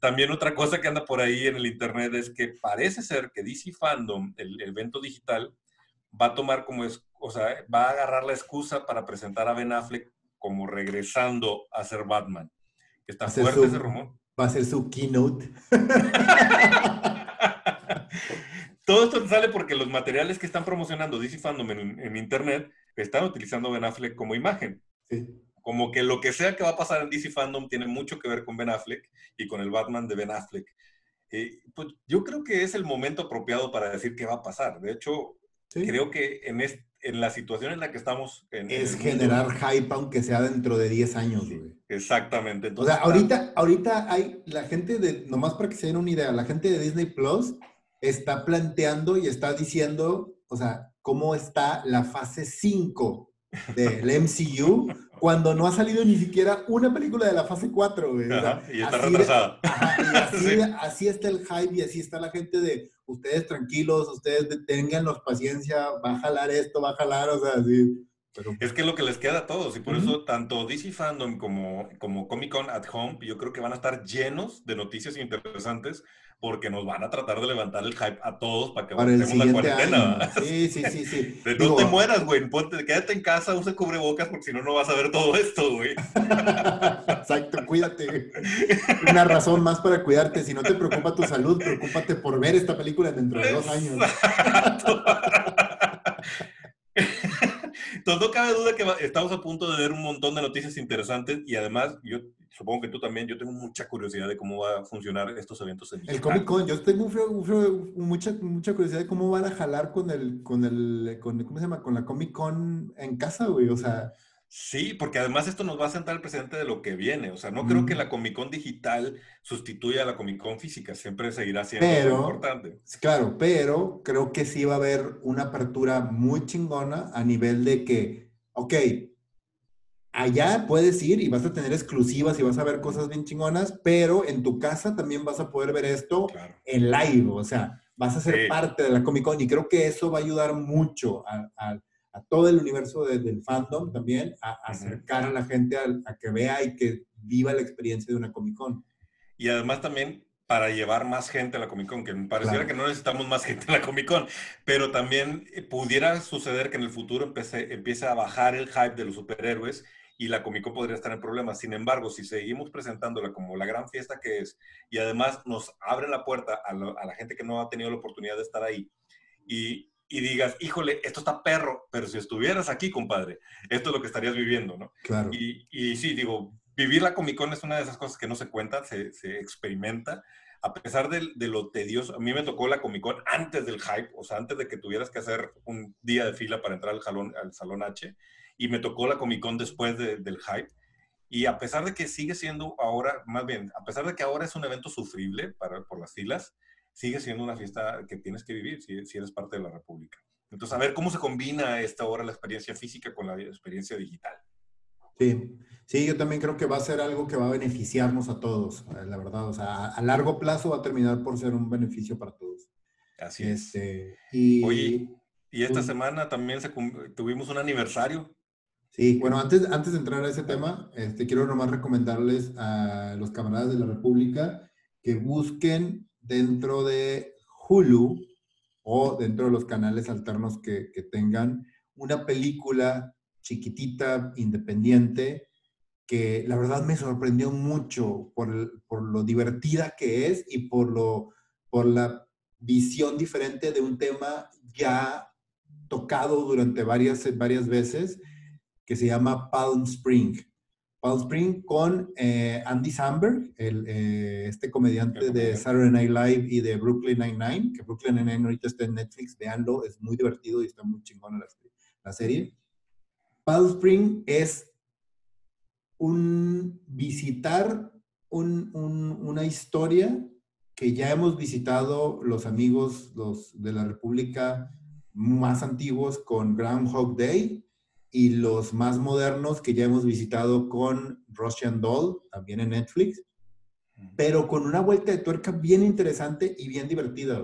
también otra cosa que anda por ahí en el internet es que parece ser que DC Fandom, el, evento digital, va a tomar como es, o sea, va a agarrar la excusa para presentar a Ben Affleck como regresando a ser Batman. Está fuerte ese rumor. Va a ser su keynote. Todo esto sale porque los materiales que están promocionando DC Fandom en, internet están utilizando Ben Affleck como imagen. Como que lo que sea que va a pasar en DC Fandom tiene mucho que ver con Ben Affleck y con el Batman de Ben Affleck. Eh, pues yo creo que es el momento apropiado para decir qué va a pasar. De hecho, creo que en, en la situación en la que estamos... es generar hype aunque sea dentro de 10 años, güey. Exactamente. o sea, ahorita, ahorita hay la gente de, nomás para que se den una idea, la gente de Disney Plus está planteando y está diciendo, o sea, cómo está la fase 5 del MCU cuando no ha salido ni siquiera una película de la fase 4, güey. y está retrasada. y así, está el hype y así está la gente de ustedes tranquilos, ustedes tengan paciencia, va a jalar esto, va a jalar, o sea, así. Es que es lo que les queda a todos y por eso tanto DC Fandom como, como Comic Con at Home yo creo que van a estar llenos de noticias interesantes porque nos van a tratar de levantar el hype a todos para que para la cuarentena. Sí, sí, sí, sí. no te mueras, güey. quédate en casa, usa cubrebocas porque si no, no vas a ver todo esto, güey. Exacto, cuídate. Una razón más para cuidarte. Si no te preocupa tu salud, preocúpate por ver esta película dentro de dos años. Entonces, no cabe duda que estamos a punto de ver un montón de noticias interesantes y además, yo supongo que tú también, yo tengo mucha curiosidad de cómo va a funcionar estos eventos en El Comic Con, yo tengo mucha, mucha curiosidad de cómo van a jalar con el, con el, con, ¿cómo se llama? Con la Comic Con en casa, güey, o sea... Sí, porque además esto nos va a sentar el presente de lo que viene. O sea, no creo que la Comic Con digital sustituya a la Comic Con física. Siempre seguirá siendo importante. Claro, pero creo que sí va a haber una apertura muy chingona a nivel de que, ok, allá puedes ir y vas a tener exclusivas y vas a ver cosas bien chingonas, pero en tu casa también vas a poder ver esto en live. O sea, vas a ser parte de la Comic Con y creo que eso va a ayudar mucho a a todo el universo del fandom también, a, acercar a la gente a, que vea y que viva la experiencia de una Comic Con. Y además también para llevar más gente a la Comic Con, que me pareciera que no necesitamos más gente en la Comic Con, pero también eh, pudiera suceder que en el futuro empiece, empiece a bajar el hype de los superhéroes y la Comic Con podría estar en problemas. Sin embargo, si seguimos presentándola como la gran fiesta que es y además nos abre la puerta a, a la gente que no ha tenido la oportunidad de estar ahí y, y digas, híjole, esto está perro, pero si estuvieras aquí, compadre, esto es lo que estarías viviendo, ¿no? Claro. Y, y sí, digo, vivir la Comic Con es una de esas cosas que no se cuenta, se, se experimenta, a pesar de, de, lo tedioso. A mí me tocó la Comic Con antes del hype, o sea, antes de que tuvieras que hacer un día de fila para entrar al, salón, al Salón H, y me tocó la Comic Con después del hype. Y a pesar de que sigue siendo ahora, más bien, a pesar de que ahora es un evento sufrible para, por las filas, sigue siendo una fiesta que tienes que vivir si, si, eres parte de la República. Entonces, a ver cómo se combina esta hora la experiencia física con la experiencia digital. Sí, sí, yo también creo que va a ser algo que va a beneficiarnos a todos, eh, la verdad. O sea, a largo plazo va a terminar por ser un beneficio para todos. Así es. Este, y, Oye, y esta semana también tuvimos un aniversario. Sí, bueno, antes, antes de entrar a ese tema, este, quiero nomás recomendarles a los camaradas de la República que busquen dentro de Hulu o dentro de los canales alternos que, tengan una película chiquitita, independiente, que la verdad me sorprendió mucho por, por, lo divertida que es y por, lo, por la visión diferente de un tema ya tocado durante varias, varias veces, que se llama Palm Spring. Palm Spring con eh, Andy Samberg, el, eh, este comediante de Saturday Night Live y de Brooklyn Nine-Nine, que Brooklyn Nine-Nine ahorita está en Netflix, veanlo, es muy divertido y está muy chingona la, la serie. Palm Spring es un visitar un, un, una historia que ya hemos visitado los amigos los de la República más antiguos con Groundhog Day y los más modernos que ya hemos visitado con Russian Doll, también en Netflix, pero con una vuelta de tuerca bien interesante y bien divertida.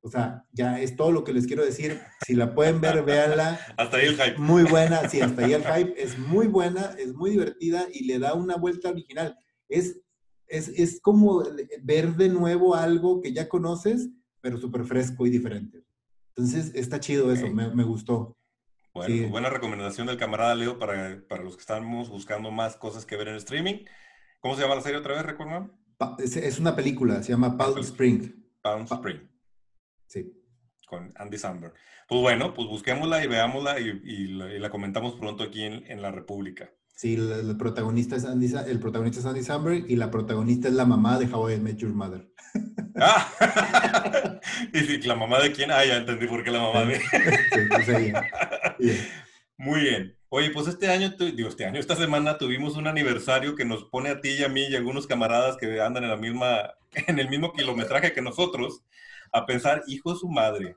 O sea, ya es todo lo que les quiero decir. Si la pueden ver, véanla. hasta ahí el hype. Muy buena, sí, hasta ahí el hype. Es muy buena, es muy divertida y le da una vuelta original. Es, es, es como ver de nuevo algo que ya conoces, pero súper fresco y diferente. Entonces, está chido eso, me, me gustó. Bueno, buena recomendación del camarada Leo para, para, los que estamos buscando más cosas que ver en streaming. ¿Cómo se llama la serie otra vez, recuerdan? Es, una película, se llama Palm Spring. Palm Spring. Sí. Con Andy Samberg. Pues bueno, pues busquémosla y veámosla y, la, comentamos pronto aquí en, en la República. Sí, el, protagonista es Andy, el protagonista es Andy Samberg y la protagonista es la mamá de How I Met Your Mother. Ah, y si la mamá de quién, ah, ya entendí por qué la mamá de. Pues Muy bien. Oye, pues este año, digo, este año, esta semana tuvimos un aniversario que nos pone a ti y a mí y a algunos camaradas que andan en la misma, en el mismo kilometraje que nosotros, a pensar, hijo de su madre,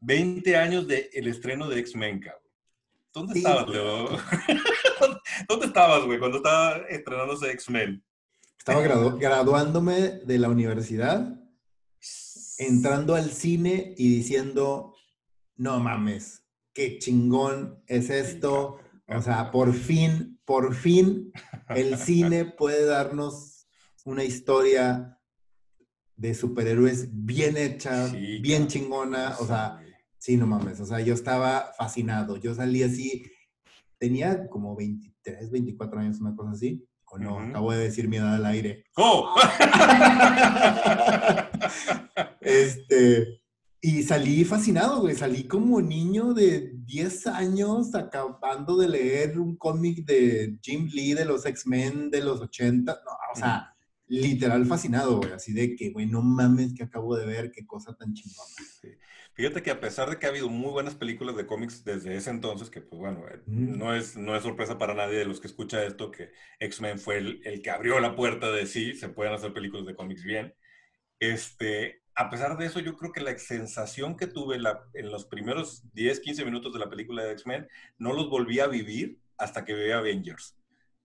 20 años del el estreno de X-Men, cabrón. ¿Dónde estabas, Leo? ¿Dónde estabas, güey, cuando estaba estrenándose X-Men? Estaba graduándome de la universidad, entrando al cine y diciendo, no mames, qué chingón es esto. O sea, por fin, por fin el cine puede darnos una historia de superhéroes bien hecha, bien chingona. O sea, sí, no mames. O sea, yo estaba fascinado. Yo salí así, tenía como 23, 24 años, una cosa así. O no, acabo de decir mi edad al aire. ¡Oh! este, y salí fascinado, güey. Salí como niño de 10 años acabando de leer un cómic de Jim Lee de los X-Men de los 80. No, o sea, literal fascinado, güey. Así de que, güey, no mames que acabo de ver, qué cosa tan chingona. Fíjate que a pesar de que ha habido muy buenas películas de cómics desde ese entonces, que pues bueno, eh, no, es, no es sorpresa para nadie de los que escucha esto que X-Men fue el, el, que abrió la puerta de sí, se pueden hacer películas de cómics bien. Este, a pesar de eso, yo creo que la sensación que tuve en los primeros 10, 15 minutos de la película de X-Men, no los volví a vivir hasta que vi Avengers.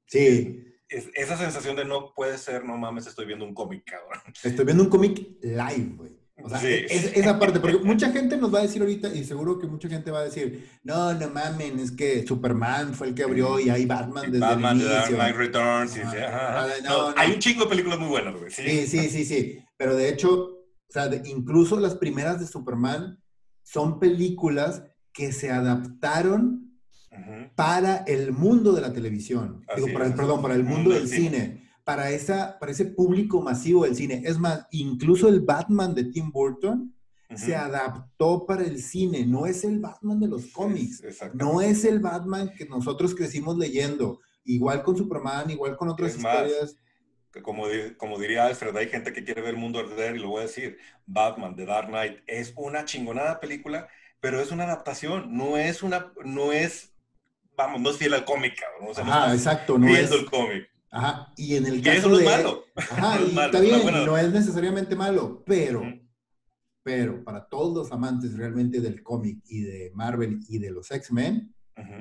Sí. Esa sensación de no puede ser, no mames, estoy viendo un cómic, cabrón. Estoy viendo un cómic live, güey. O sea, esa parte, porque mucha gente nos va a decir ahorita, y seguro que mucha gente va a decir, no, no mames, es que Superman fue el que abrió y hay Batman desde Batman, el inicio. Batman, Returns, sí, sí. hay un chingo de películas muy buenas, güey. Sí, sí, sí, sí. Pero de hecho, o sea, incluso las primeras de Superman son películas que se adaptaron para el mundo de la televisión. Digo, para el, perdón, para el mundo, del cine. Para, esa, para ese público masivo del cine. Es más, incluso el Batman de Tim Burton se adaptó para el cine. No es el Batman de los cómics. No es el Batman que nosotros crecimos leyendo. Igual con Superman, igual con otras historias como, como diría Alfred, hay gente que quiere ver el mundo arder y lo voy a decir, Batman, The Dark Knight, es una chingonada película, pero es una adaptación, no es una, no es, vamos, no es fiel al cómic, cabrón. O sea, no exacto, no es el cómic. Ajá, y en el caso eso no es malo. Ajá, y está bien, no es necesariamente malo, pero, pero para todos los amantes realmente del cómic y de Marvel y de los X-Men,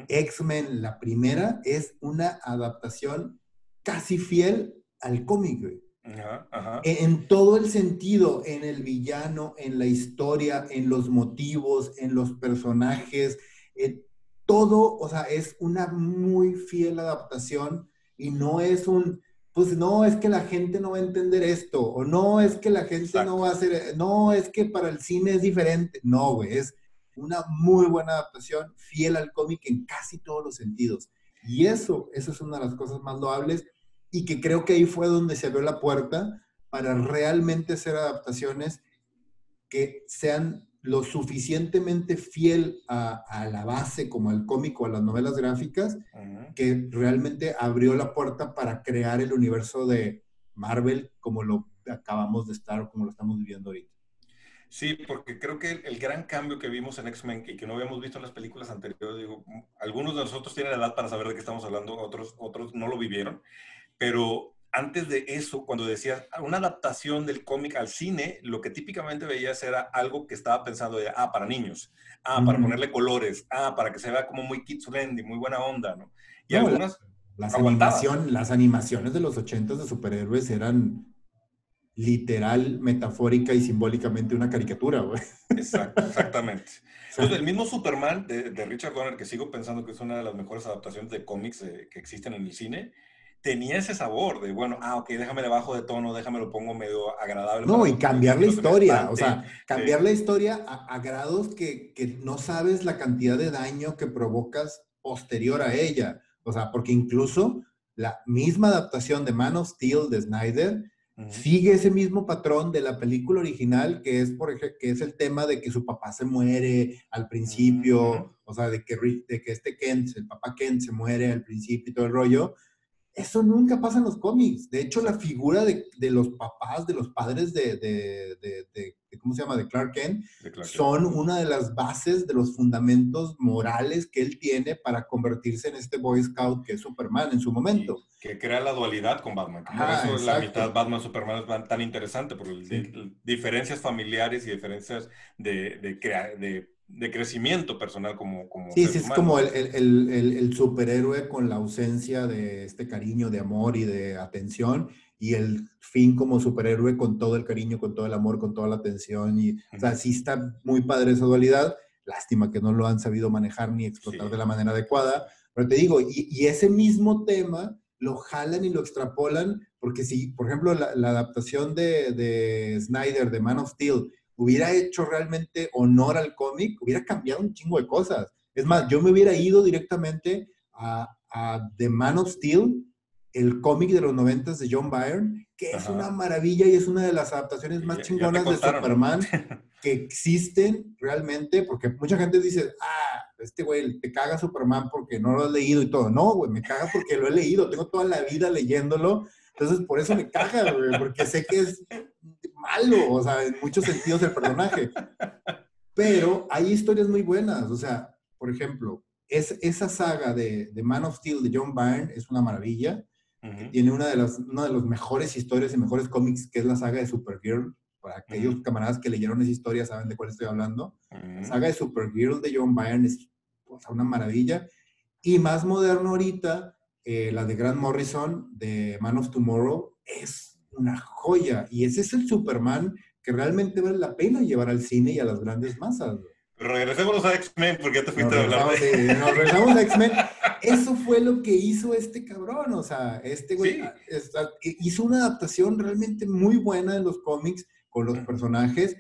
X-Men, la primera, es una adaptación casi fiel al cómic, güey. En, todo el sentido, en el villano, en la historia, en los motivos, en los personajes, todo, o sea, es una muy fiel adaptación y no es un, pues no, es que la gente no va a entender esto, o no, es que la gente no va a hacer, no, es que para el cine es diferente, no, güey, es una muy buena adaptación, fiel al cómic en casi todos los sentidos. Y eso, eso es una de las cosas más loables y que creo que ahí fue donde se abrió la puerta para realmente hacer adaptaciones que sean lo suficientemente fiel a, la base como al cómico, a las novelas gráficas, que realmente abrió la puerta para crear el universo de Marvel como lo acabamos de estar o como lo estamos viviendo ahorita. Sí, porque creo que el, gran cambio que vimos en X-Men y que no habíamos visto en las películas anteriores, digo, algunos de nosotros tienen edad para saber de qué estamos hablando, otros, otros no lo vivieron, pero antes de eso, cuando decías una adaptación del cómic al cine, lo que típicamente veías era algo que estaba pensando de, ah, para niños, ah, para ponerle colores, ah, para que se vea como muy kids friendly, muy buena onda, ¿no? Y algunas... Las, animación, las animaciones de los ochentas de superhéroes eran literal, metafórica y simbólicamente una caricatura, güey. exactamente. Entonces, el mismo Superman de, Richard Donner, que sigo pensando que es una de las mejores adaptaciones de cómics eh, que existen en el cine, tenía ese sabor de, bueno, ah, ok, déjame bajo de tono, déjame lo pongo medio agradable. No, y cambiar la historia, o sea, cambiar la historia a, grados que, que, no sabes la cantidad de daño que provocas posterior a ella. O sea, porque incluso la misma adaptación de Man of Steel de Snyder sigue ese mismo patrón de la película original, que es, por ejemplo, que es el tema de que su papá se muere al principio, o sea, de que, de que este Kent, el papá Kent se muere al principio y todo el rollo eso nunca pasa en los cómics. De hecho, la figura de, los papás, de los padres de, ¿cómo se llama? De Clark Kent, son una de las bases de los fundamentos morales que él tiene para convertirse en este Boy Scout que es Superman en su momento. que crea la dualidad con Batman. por eso la mitad Batman-Superman es tan interesante, por diferencias familiares y diferencias de, de de crecimiento personal como... como sí, sí, es como el, el, el, el, superhéroe con la ausencia de este cariño, de amor y de atención, y el fin como superhéroe con todo el cariño, con todo el amor, con toda la atención. Y, O sea, sí está muy padre esa dualidad. lástima que no lo han sabido manejar ni explotar de la manera adecuada. Pero te digo, y, ese mismo tema lo jalan y lo extrapolan, porque si, por ejemplo, la, adaptación de, de, Snyder, de Man of Steel, hubiera hecho realmente honor al cómic, hubiera cambiado un chingo de cosas. Es más, yo me hubiera ido directamente a, a The Man of Steel, el cómic de los noventas de John Byrne, que es una maravilla y es una de las adaptaciones más chingonas de Superman que existen realmente, porque mucha gente dice, ah, este güey te caga Superman porque no lo has leído y todo. No, güey, me caga porque lo he leído, tengo toda la vida leyéndolo, entonces por eso me caga, güey, porque sé que es malo, o sea, en muchos sentidos el personaje. Pero hay historias muy buenas, o sea, por ejemplo, es, esa saga de, de Man of Steel de John Byrne es una maravilla tiene una de, las, una de las mejores historias y mejores cómics, que es la saga de Supergirl. Para aquellos camaradas que leyeron esa historia saben de cuál estoy hablando. La saga de Supergirl de John Byrne es una maravilla. Y más moderno ahorita, eh, la de Grant Morrison de Man of Tomorrow es una joya. Y ese es el Superman que realmente vale la pena llevar al cine y a las grandes masas. Regresemos a X-Men, porque ya te fuiste a hablar de... Nos regresamos a X-Men. Eso fue lo que hizo este cabrón, o sea, este güey hizo una adaptación realmente muy buena de los cómics con los personajes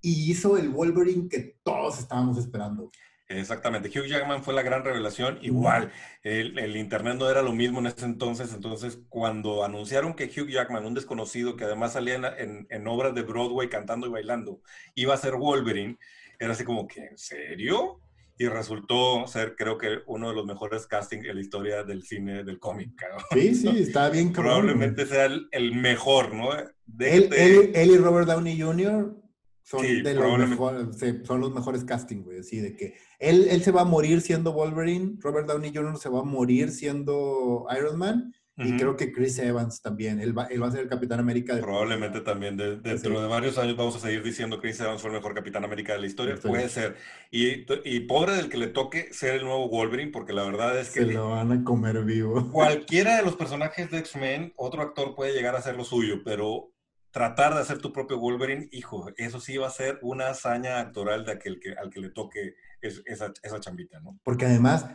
y hizo el Wolverine que todos estábamos esperando. Exactamente, Hugh Jackman fue la gran revelación. Igual, el, Internet no era lo mismo en ese entonces. Entonces, cuando anunciaron que Hugh Jackman, un desconocido que además salía en, en obras de Broadway cantando y bailando, iba a ser Wolverine, era así como que, ¿en serio? Y resultó ser, creo que, uno de los mejores castings en la historia del cine, del cómic. Sí, sí, está bien. Probablemente sea el, mejor, ¿no? Él, él, y Robert Downey Jr. Son, de los mejores, son los mejores castings, güey. Así de que él, él se va a morir siendo Wolverine, Robert Downey Jr. se va a morir siendo Iron Man y creo que Chris Evans también, él va, él va a ser el Capitán América. Probablemente también, dentro de varios años vamos a seguir diciendo Chris Evans fue el mejor Capitán América de la historia. Puede ser. Y, y, pobre del que le toque ser el nuevo Wolverine, porque la verdad es que... Se lo van a comer vivo. Cualquiera de los personajes de X-Men, otro actor puede llegar a hacer lo suyo, pero tratar de hacer tu propio Wolverine, hijo, eso sí va a ser una hazaña actoral de aquel que, al que le toque esa, esa chambita, ¿no? Porque además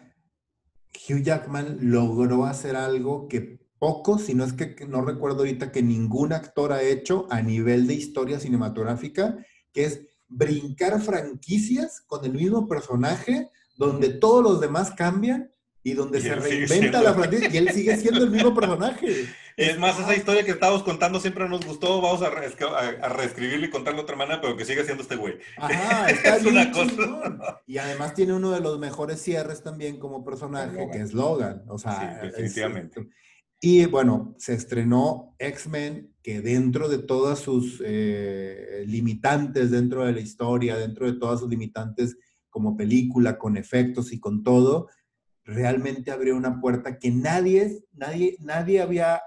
Hugh Jackman logró hacer algo que pocos, si no es que no recuerdo ahorita que ningún actor ha hecho a nivel de historia cinematográfica, que es brincar franquicias con el mismo personaje, donde todos los demás cambian y donde se reinventa la franquicia y él sigue siendo el mismo personaje. Es más, esa historia que estábamos contando siempre nos gustó, vamos a, a, reescribirla y contarla otra manera, pero que siga siendo este güey. Ajá, está es una cosa. Y además tiene uno de los mejores cierres también como personaje, que es Logan. O sea, definitivamente. y bueno, se estrenó X-Men, que dentro de todas sus eh, limitantes, dentro de la historia, dentro de todas sus limitantes como película, con efectos y con todo, realmente abrió una puerta que nadie, nadie, nadie había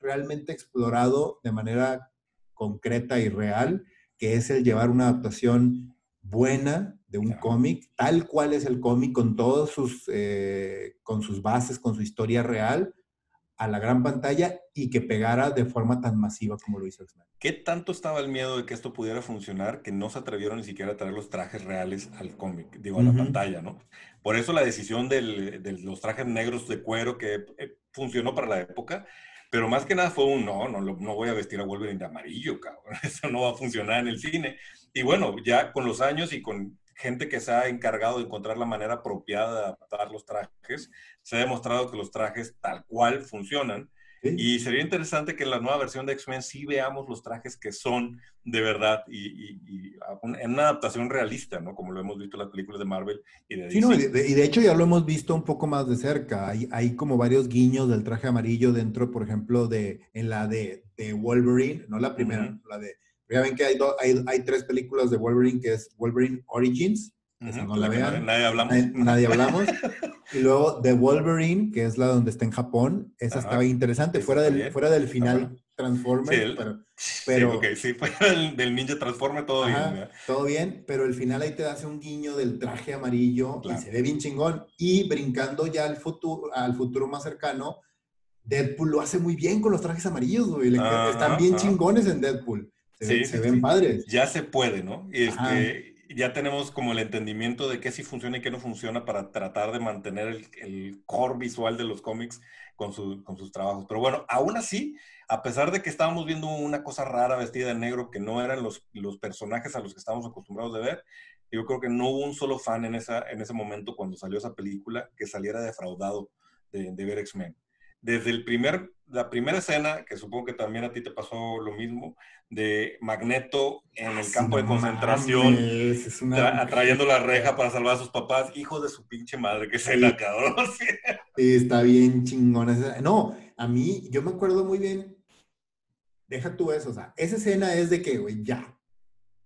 realmente explorado de manera concreta y real, que es el llevar una adaptación buena de un cómic, tal cual es el cómic, con todos sus, eh, con sus bases, con su historia real, a la gran pantalla y que pegara de forma tan masiva como lo hizo X-Men. ¿Qué tanto estaba el miedo de que esto pudiera funcionar que no se atrevieron ni siquiera a traer los trajes reales al cómic, digo, a la pantalla, ¿no? Por eso la decisión de los trajes negros de cuero que eh, funcionó para la época, pero más que nada fue un, no, no, no voy a vestir a Wolverine de amarillo, cabrón. Eso no va a funcionar en el cine. Y bueno, ya con los años y con gente que se ha encargado de encontrar la manera apropiada de adaptar los trajes, se ha demostrado que los trajes tal cual funcionan. Y sería interesante que en la nueva versión de X-Men sí veamos los trajes que son de verdad y, en una adaptación realista, ¿no? Como lo hemos visto en las películas de Marvel y de Sí, no, y, de, hecho ya lo hemos visto un poco más de cerca. Hay, hay como varios guiños del traje amarillo dentro, por ejemplo, de en la de, Wolverine, no la primera, la de... Ya ven que hay, hay, hay tres películas de Wolverine, que es Wolverine Origins, no la vean. Nadie hablamos. Nadie, hablamos. y luego The Wolverine, que es la donde está en Japón. Esa estaba interesante, fuera del, fuera del final Transformer. pero, sí, sí, fuera del, Ninja Transformer, todo bien. Todo bien, pero el final ahí te hace un guiño del traje amarillo y se ve bien chingón. Y brincando ya al futuro, al futuro más cercano, Deadpool lo hace muy bien con los trajes amarillos, güey. Están bien chingones en Deadpool. Se, ven padres. Ya se puede, ¿no? Y, este, ya tenemos como el entendimiento de qué sí funciona y qué no funciona para tratar de mantener el, el core visual de los cómics con, su, con, sus trabajos. Pero bueno, aún así, a pesar de que estábamos viendo una cosa rara vestida de negro que no eran los, los personajes a los que estábamos acostumbrados de ver, yo creo que no hubo un solo fan en, esa, en ese momento cuando salió esa película que saliera defraudado de, de ver X-Men desde el primer, la primera escena, que supongo que también a ti te pasó lo mismo, de Magneto en el campo de concentración, atrayendo la reja para salvar a sus papás, hijo de su pinche madre, que se la cabrón. Sí, está bien chingón. No, a mí, yo me acuerdo muy bien, deja tú eso, o sea, esa escena es de que, güey, ya,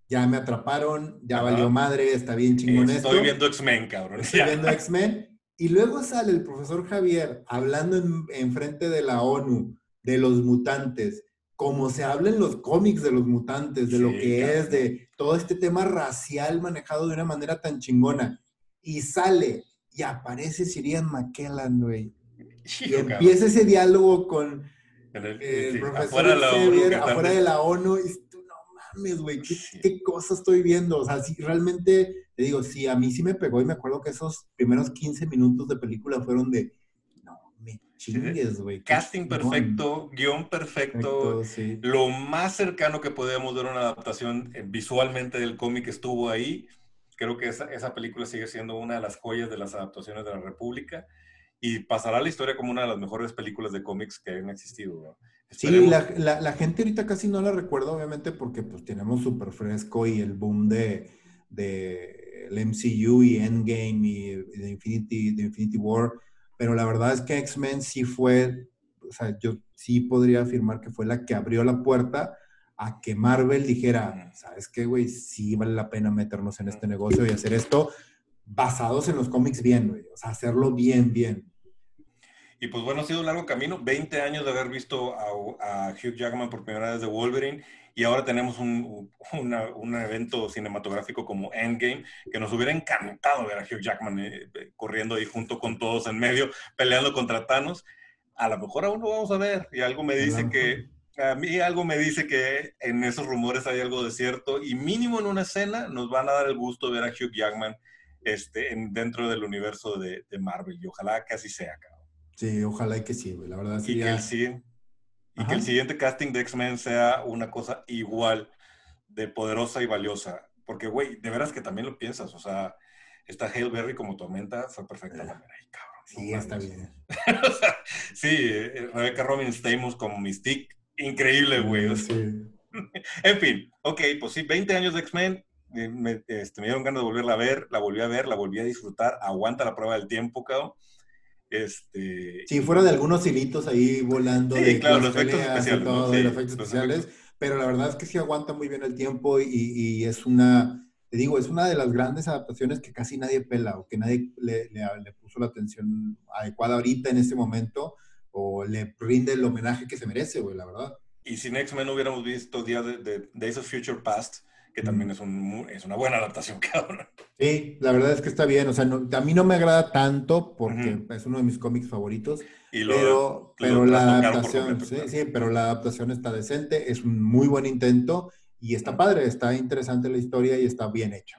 ya me atraparon, ya valió madre, está bien chingón esto. Estoy viendo X-Men, cabrón. Estoy viendo X-Men y luego sale el profesor Javier hablando en, frente de la ONU de los mutantes, como se habla en los cómics de los mutantes, de lo que es, de todo este tema racial manejado de una manera tan chingona. Y sale y aparece Sirian McKellan, güey. y empieza ese diálogo con el, profesor Javier afuera de la ONU. Y tú, no mames, güey, ¿qué, ¿qué, cosa estoy viendo? O sea, si realmente te digo, sí, a mí sí me pegó y me acuerdo que esos primeros 15 minutos de película fueron de, no, me chingues, güey. Casting perfecto, guion perfecto. Lo más cercano que podíamos ver una adaptación eh, visualmente del cómic estuvo ahí. Creo que esa, esa película sigue siendo una de las joyas de las adaptaciones de la República y pasará a la historia como una de las mejores películas de cómics que han existido. Sí, la, la, la, gente ahorita casi no la recuerda, obviamente, porque pues tenemos súper fresco y el boom de, de el MCU y Endgame y de Infinity, de Infinity War, pero la verdad es que X-Men sí fue, o sea, yo sí podría afirmar que fue la que abrió la puerta a que Marvel dijera, ¿sabes qué, güey? Sí vale la pena meternos en este negocio y hacer esto basados en los cómics bien, güey. O sea, hacerlo bien, bien. Y pues bueno, ha sido un largo camino, 20 años de haber visto a, a Hugh Jackman por primera vez de Wolverine y ahora tenemos un, un, evento cinematográfico como Endgame, que nos hubiera encantado ver a Hugh Jackman eh, eh, corriendo ahí junto con todos en medio, peleando contra Thanos. A lo mejor aún lo vamos a ver y algo me dice que, a mí algo me dice que en esos rumores hay algo de cierto y mínimo en una escena nos van a dar el gusto de ver a Hugh Jackman este, en, dentro del universo de, de Marvel y ojalá que así sea, cabrón. Sí, ojalá que sí, güey. La verdad sería... Y que sí, y que el siguiente casting de X-Men sea una cosa igual de poderosa y valiosa. Porque, güey, de veras que también lo piensas. O sea, esta Hale Berry como tormenta fue perfecta. Ay, cabrón, sí, está bien. sí, eh, Rebecca Robin Stamos como Mystique. Increíble, güey. en fin, ok, pues sí, 20 años de X-Men. Eh, me, este, me dieron ganas de volverla a ver, la volví a ver, la volví a disfrutar. Aguanta la prueba del tiempo, cabrón. Este, sí, fuera de algunos hilitos ahí volando. de claro, los efectos especiales. los efectos especiales, pero la verdad es que sí aguanta muy bien el tiempo y, es una, te digo, es una de las grandes adaptaciones que casi nadie pela o que nadie le, puso la atención adecuada ahorita en este momento o le rinde el homenaje que se merece, güey, la verdad. Y si X-Men hubiéramos visto Día de, de Days of Future Past, que también es, un, es una buena adaptación, cabrón. Sí, la verdad es que está bien. O sea, a mí no me agrada tanto porque es uno de mis cómics favoritos. pero, pero la adaptación, sí, sí, pero la adaptación está decente, es un muy buen intento y está padre, está interesante la historia y está bien hecha.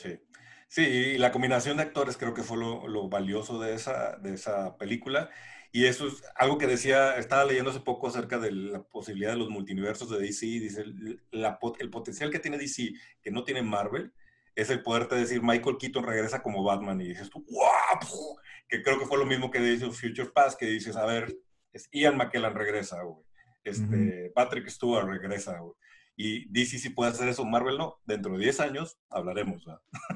Sí. Sí, y la combinación de actores creo que fue lo, lo valioso de esa, de esa película. Y eso es algo que decía, estaba leyendo hace poco acerca de la posibilidad de los multiversos de DC. Dice, la, el potencial que tiene DC, que no tiene Marvel, es el poderte decir, Michael Keaton regresa como Batman. Y dices tú, ¡wow! Que creo que fue lo mismo que dice Future Past, que dices, a ver, es Ian McKellen regresa, güey. Este, Patrick Stewart regresa, güey. Y DC sí puede hacer eso, Marvel no. Dentro de 10 años hablaremos.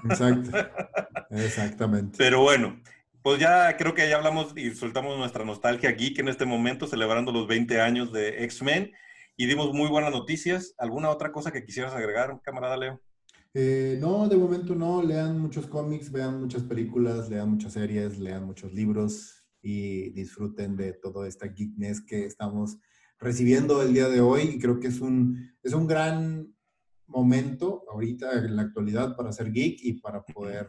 Exacto. Exactamente. Pero bueno, pues ya creo que ya hablamos y soltamos nuestra nostalgia geek en este momento, celebrando los 20 años de X-Men y dimos muy buenas noticias. ¿Alguna otra cosa que quisieras agregar, camarada Leo? Eh, no, de momento no. Lean muchos cómics, vean muchas películas, lean muchas series, lean muchos libros y disfruten de toda esta geekness que estamos recibiendo el día de hoy. Y creo que es un, es un gran momento ahorita en la actualidad para ser geek y para poder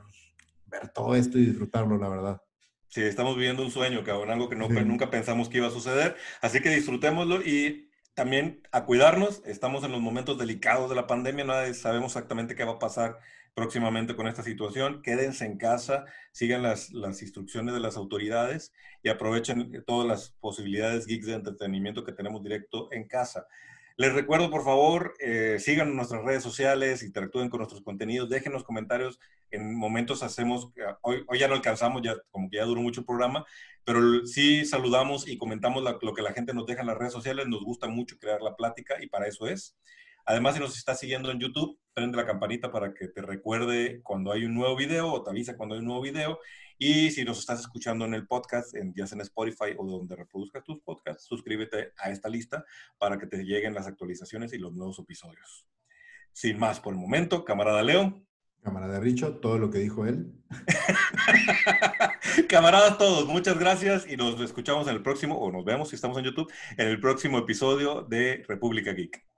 ver todo esto y disfrutarlo, la verdad. Sí, estamos viviendo un sueño, cabrón, algo que no, nunca pensamos que iba a suceder. Así que disfrutémoslo y también a cuidarnos. Estamos en los momentos delicados de la pandemia, no sabemos exactamente qué va a pasar próximamente con esta situación. Quédense en casa, sigan las, las instrucciones de las autoridades y aprovechen todas las posibilidades geeks de entretenimiento que tenemos directo en casa. Les recuerdo, por favor, eh, sigan en nuestras redes sociales, interactúen con nuestros contenidos, dejen los comentarios. En momentos hacemos, hoy, hoy ya no alcanzamos, ya como que ya duró mucho el programa, pero sí saludamos y comentamos lo que la gente nos deja en las redes sociales. Nos gusta mucho crear la plática y para eso es. Además, si nos estás siguiendo en YouTube, prende la campanita para que te recuerde cuando hay un nuevo video o te avisa cuando hay un nuevo video. Y si nos estás escuchando en el podcast, en, ya sea en Spotify o donde reproduzcas tus podcasts, suscríbete a esta lista para que te lleguen las actualizaciones y los nuevos episodios. Sin más por el momento, camarada Leo. Camarada Richo, todo lo que dijo él. Camaradas todos, muchas gracias y nos escuchamos en el próximo, o nos vemos si estamos en YouTube, en el próximo episodio de República Geek.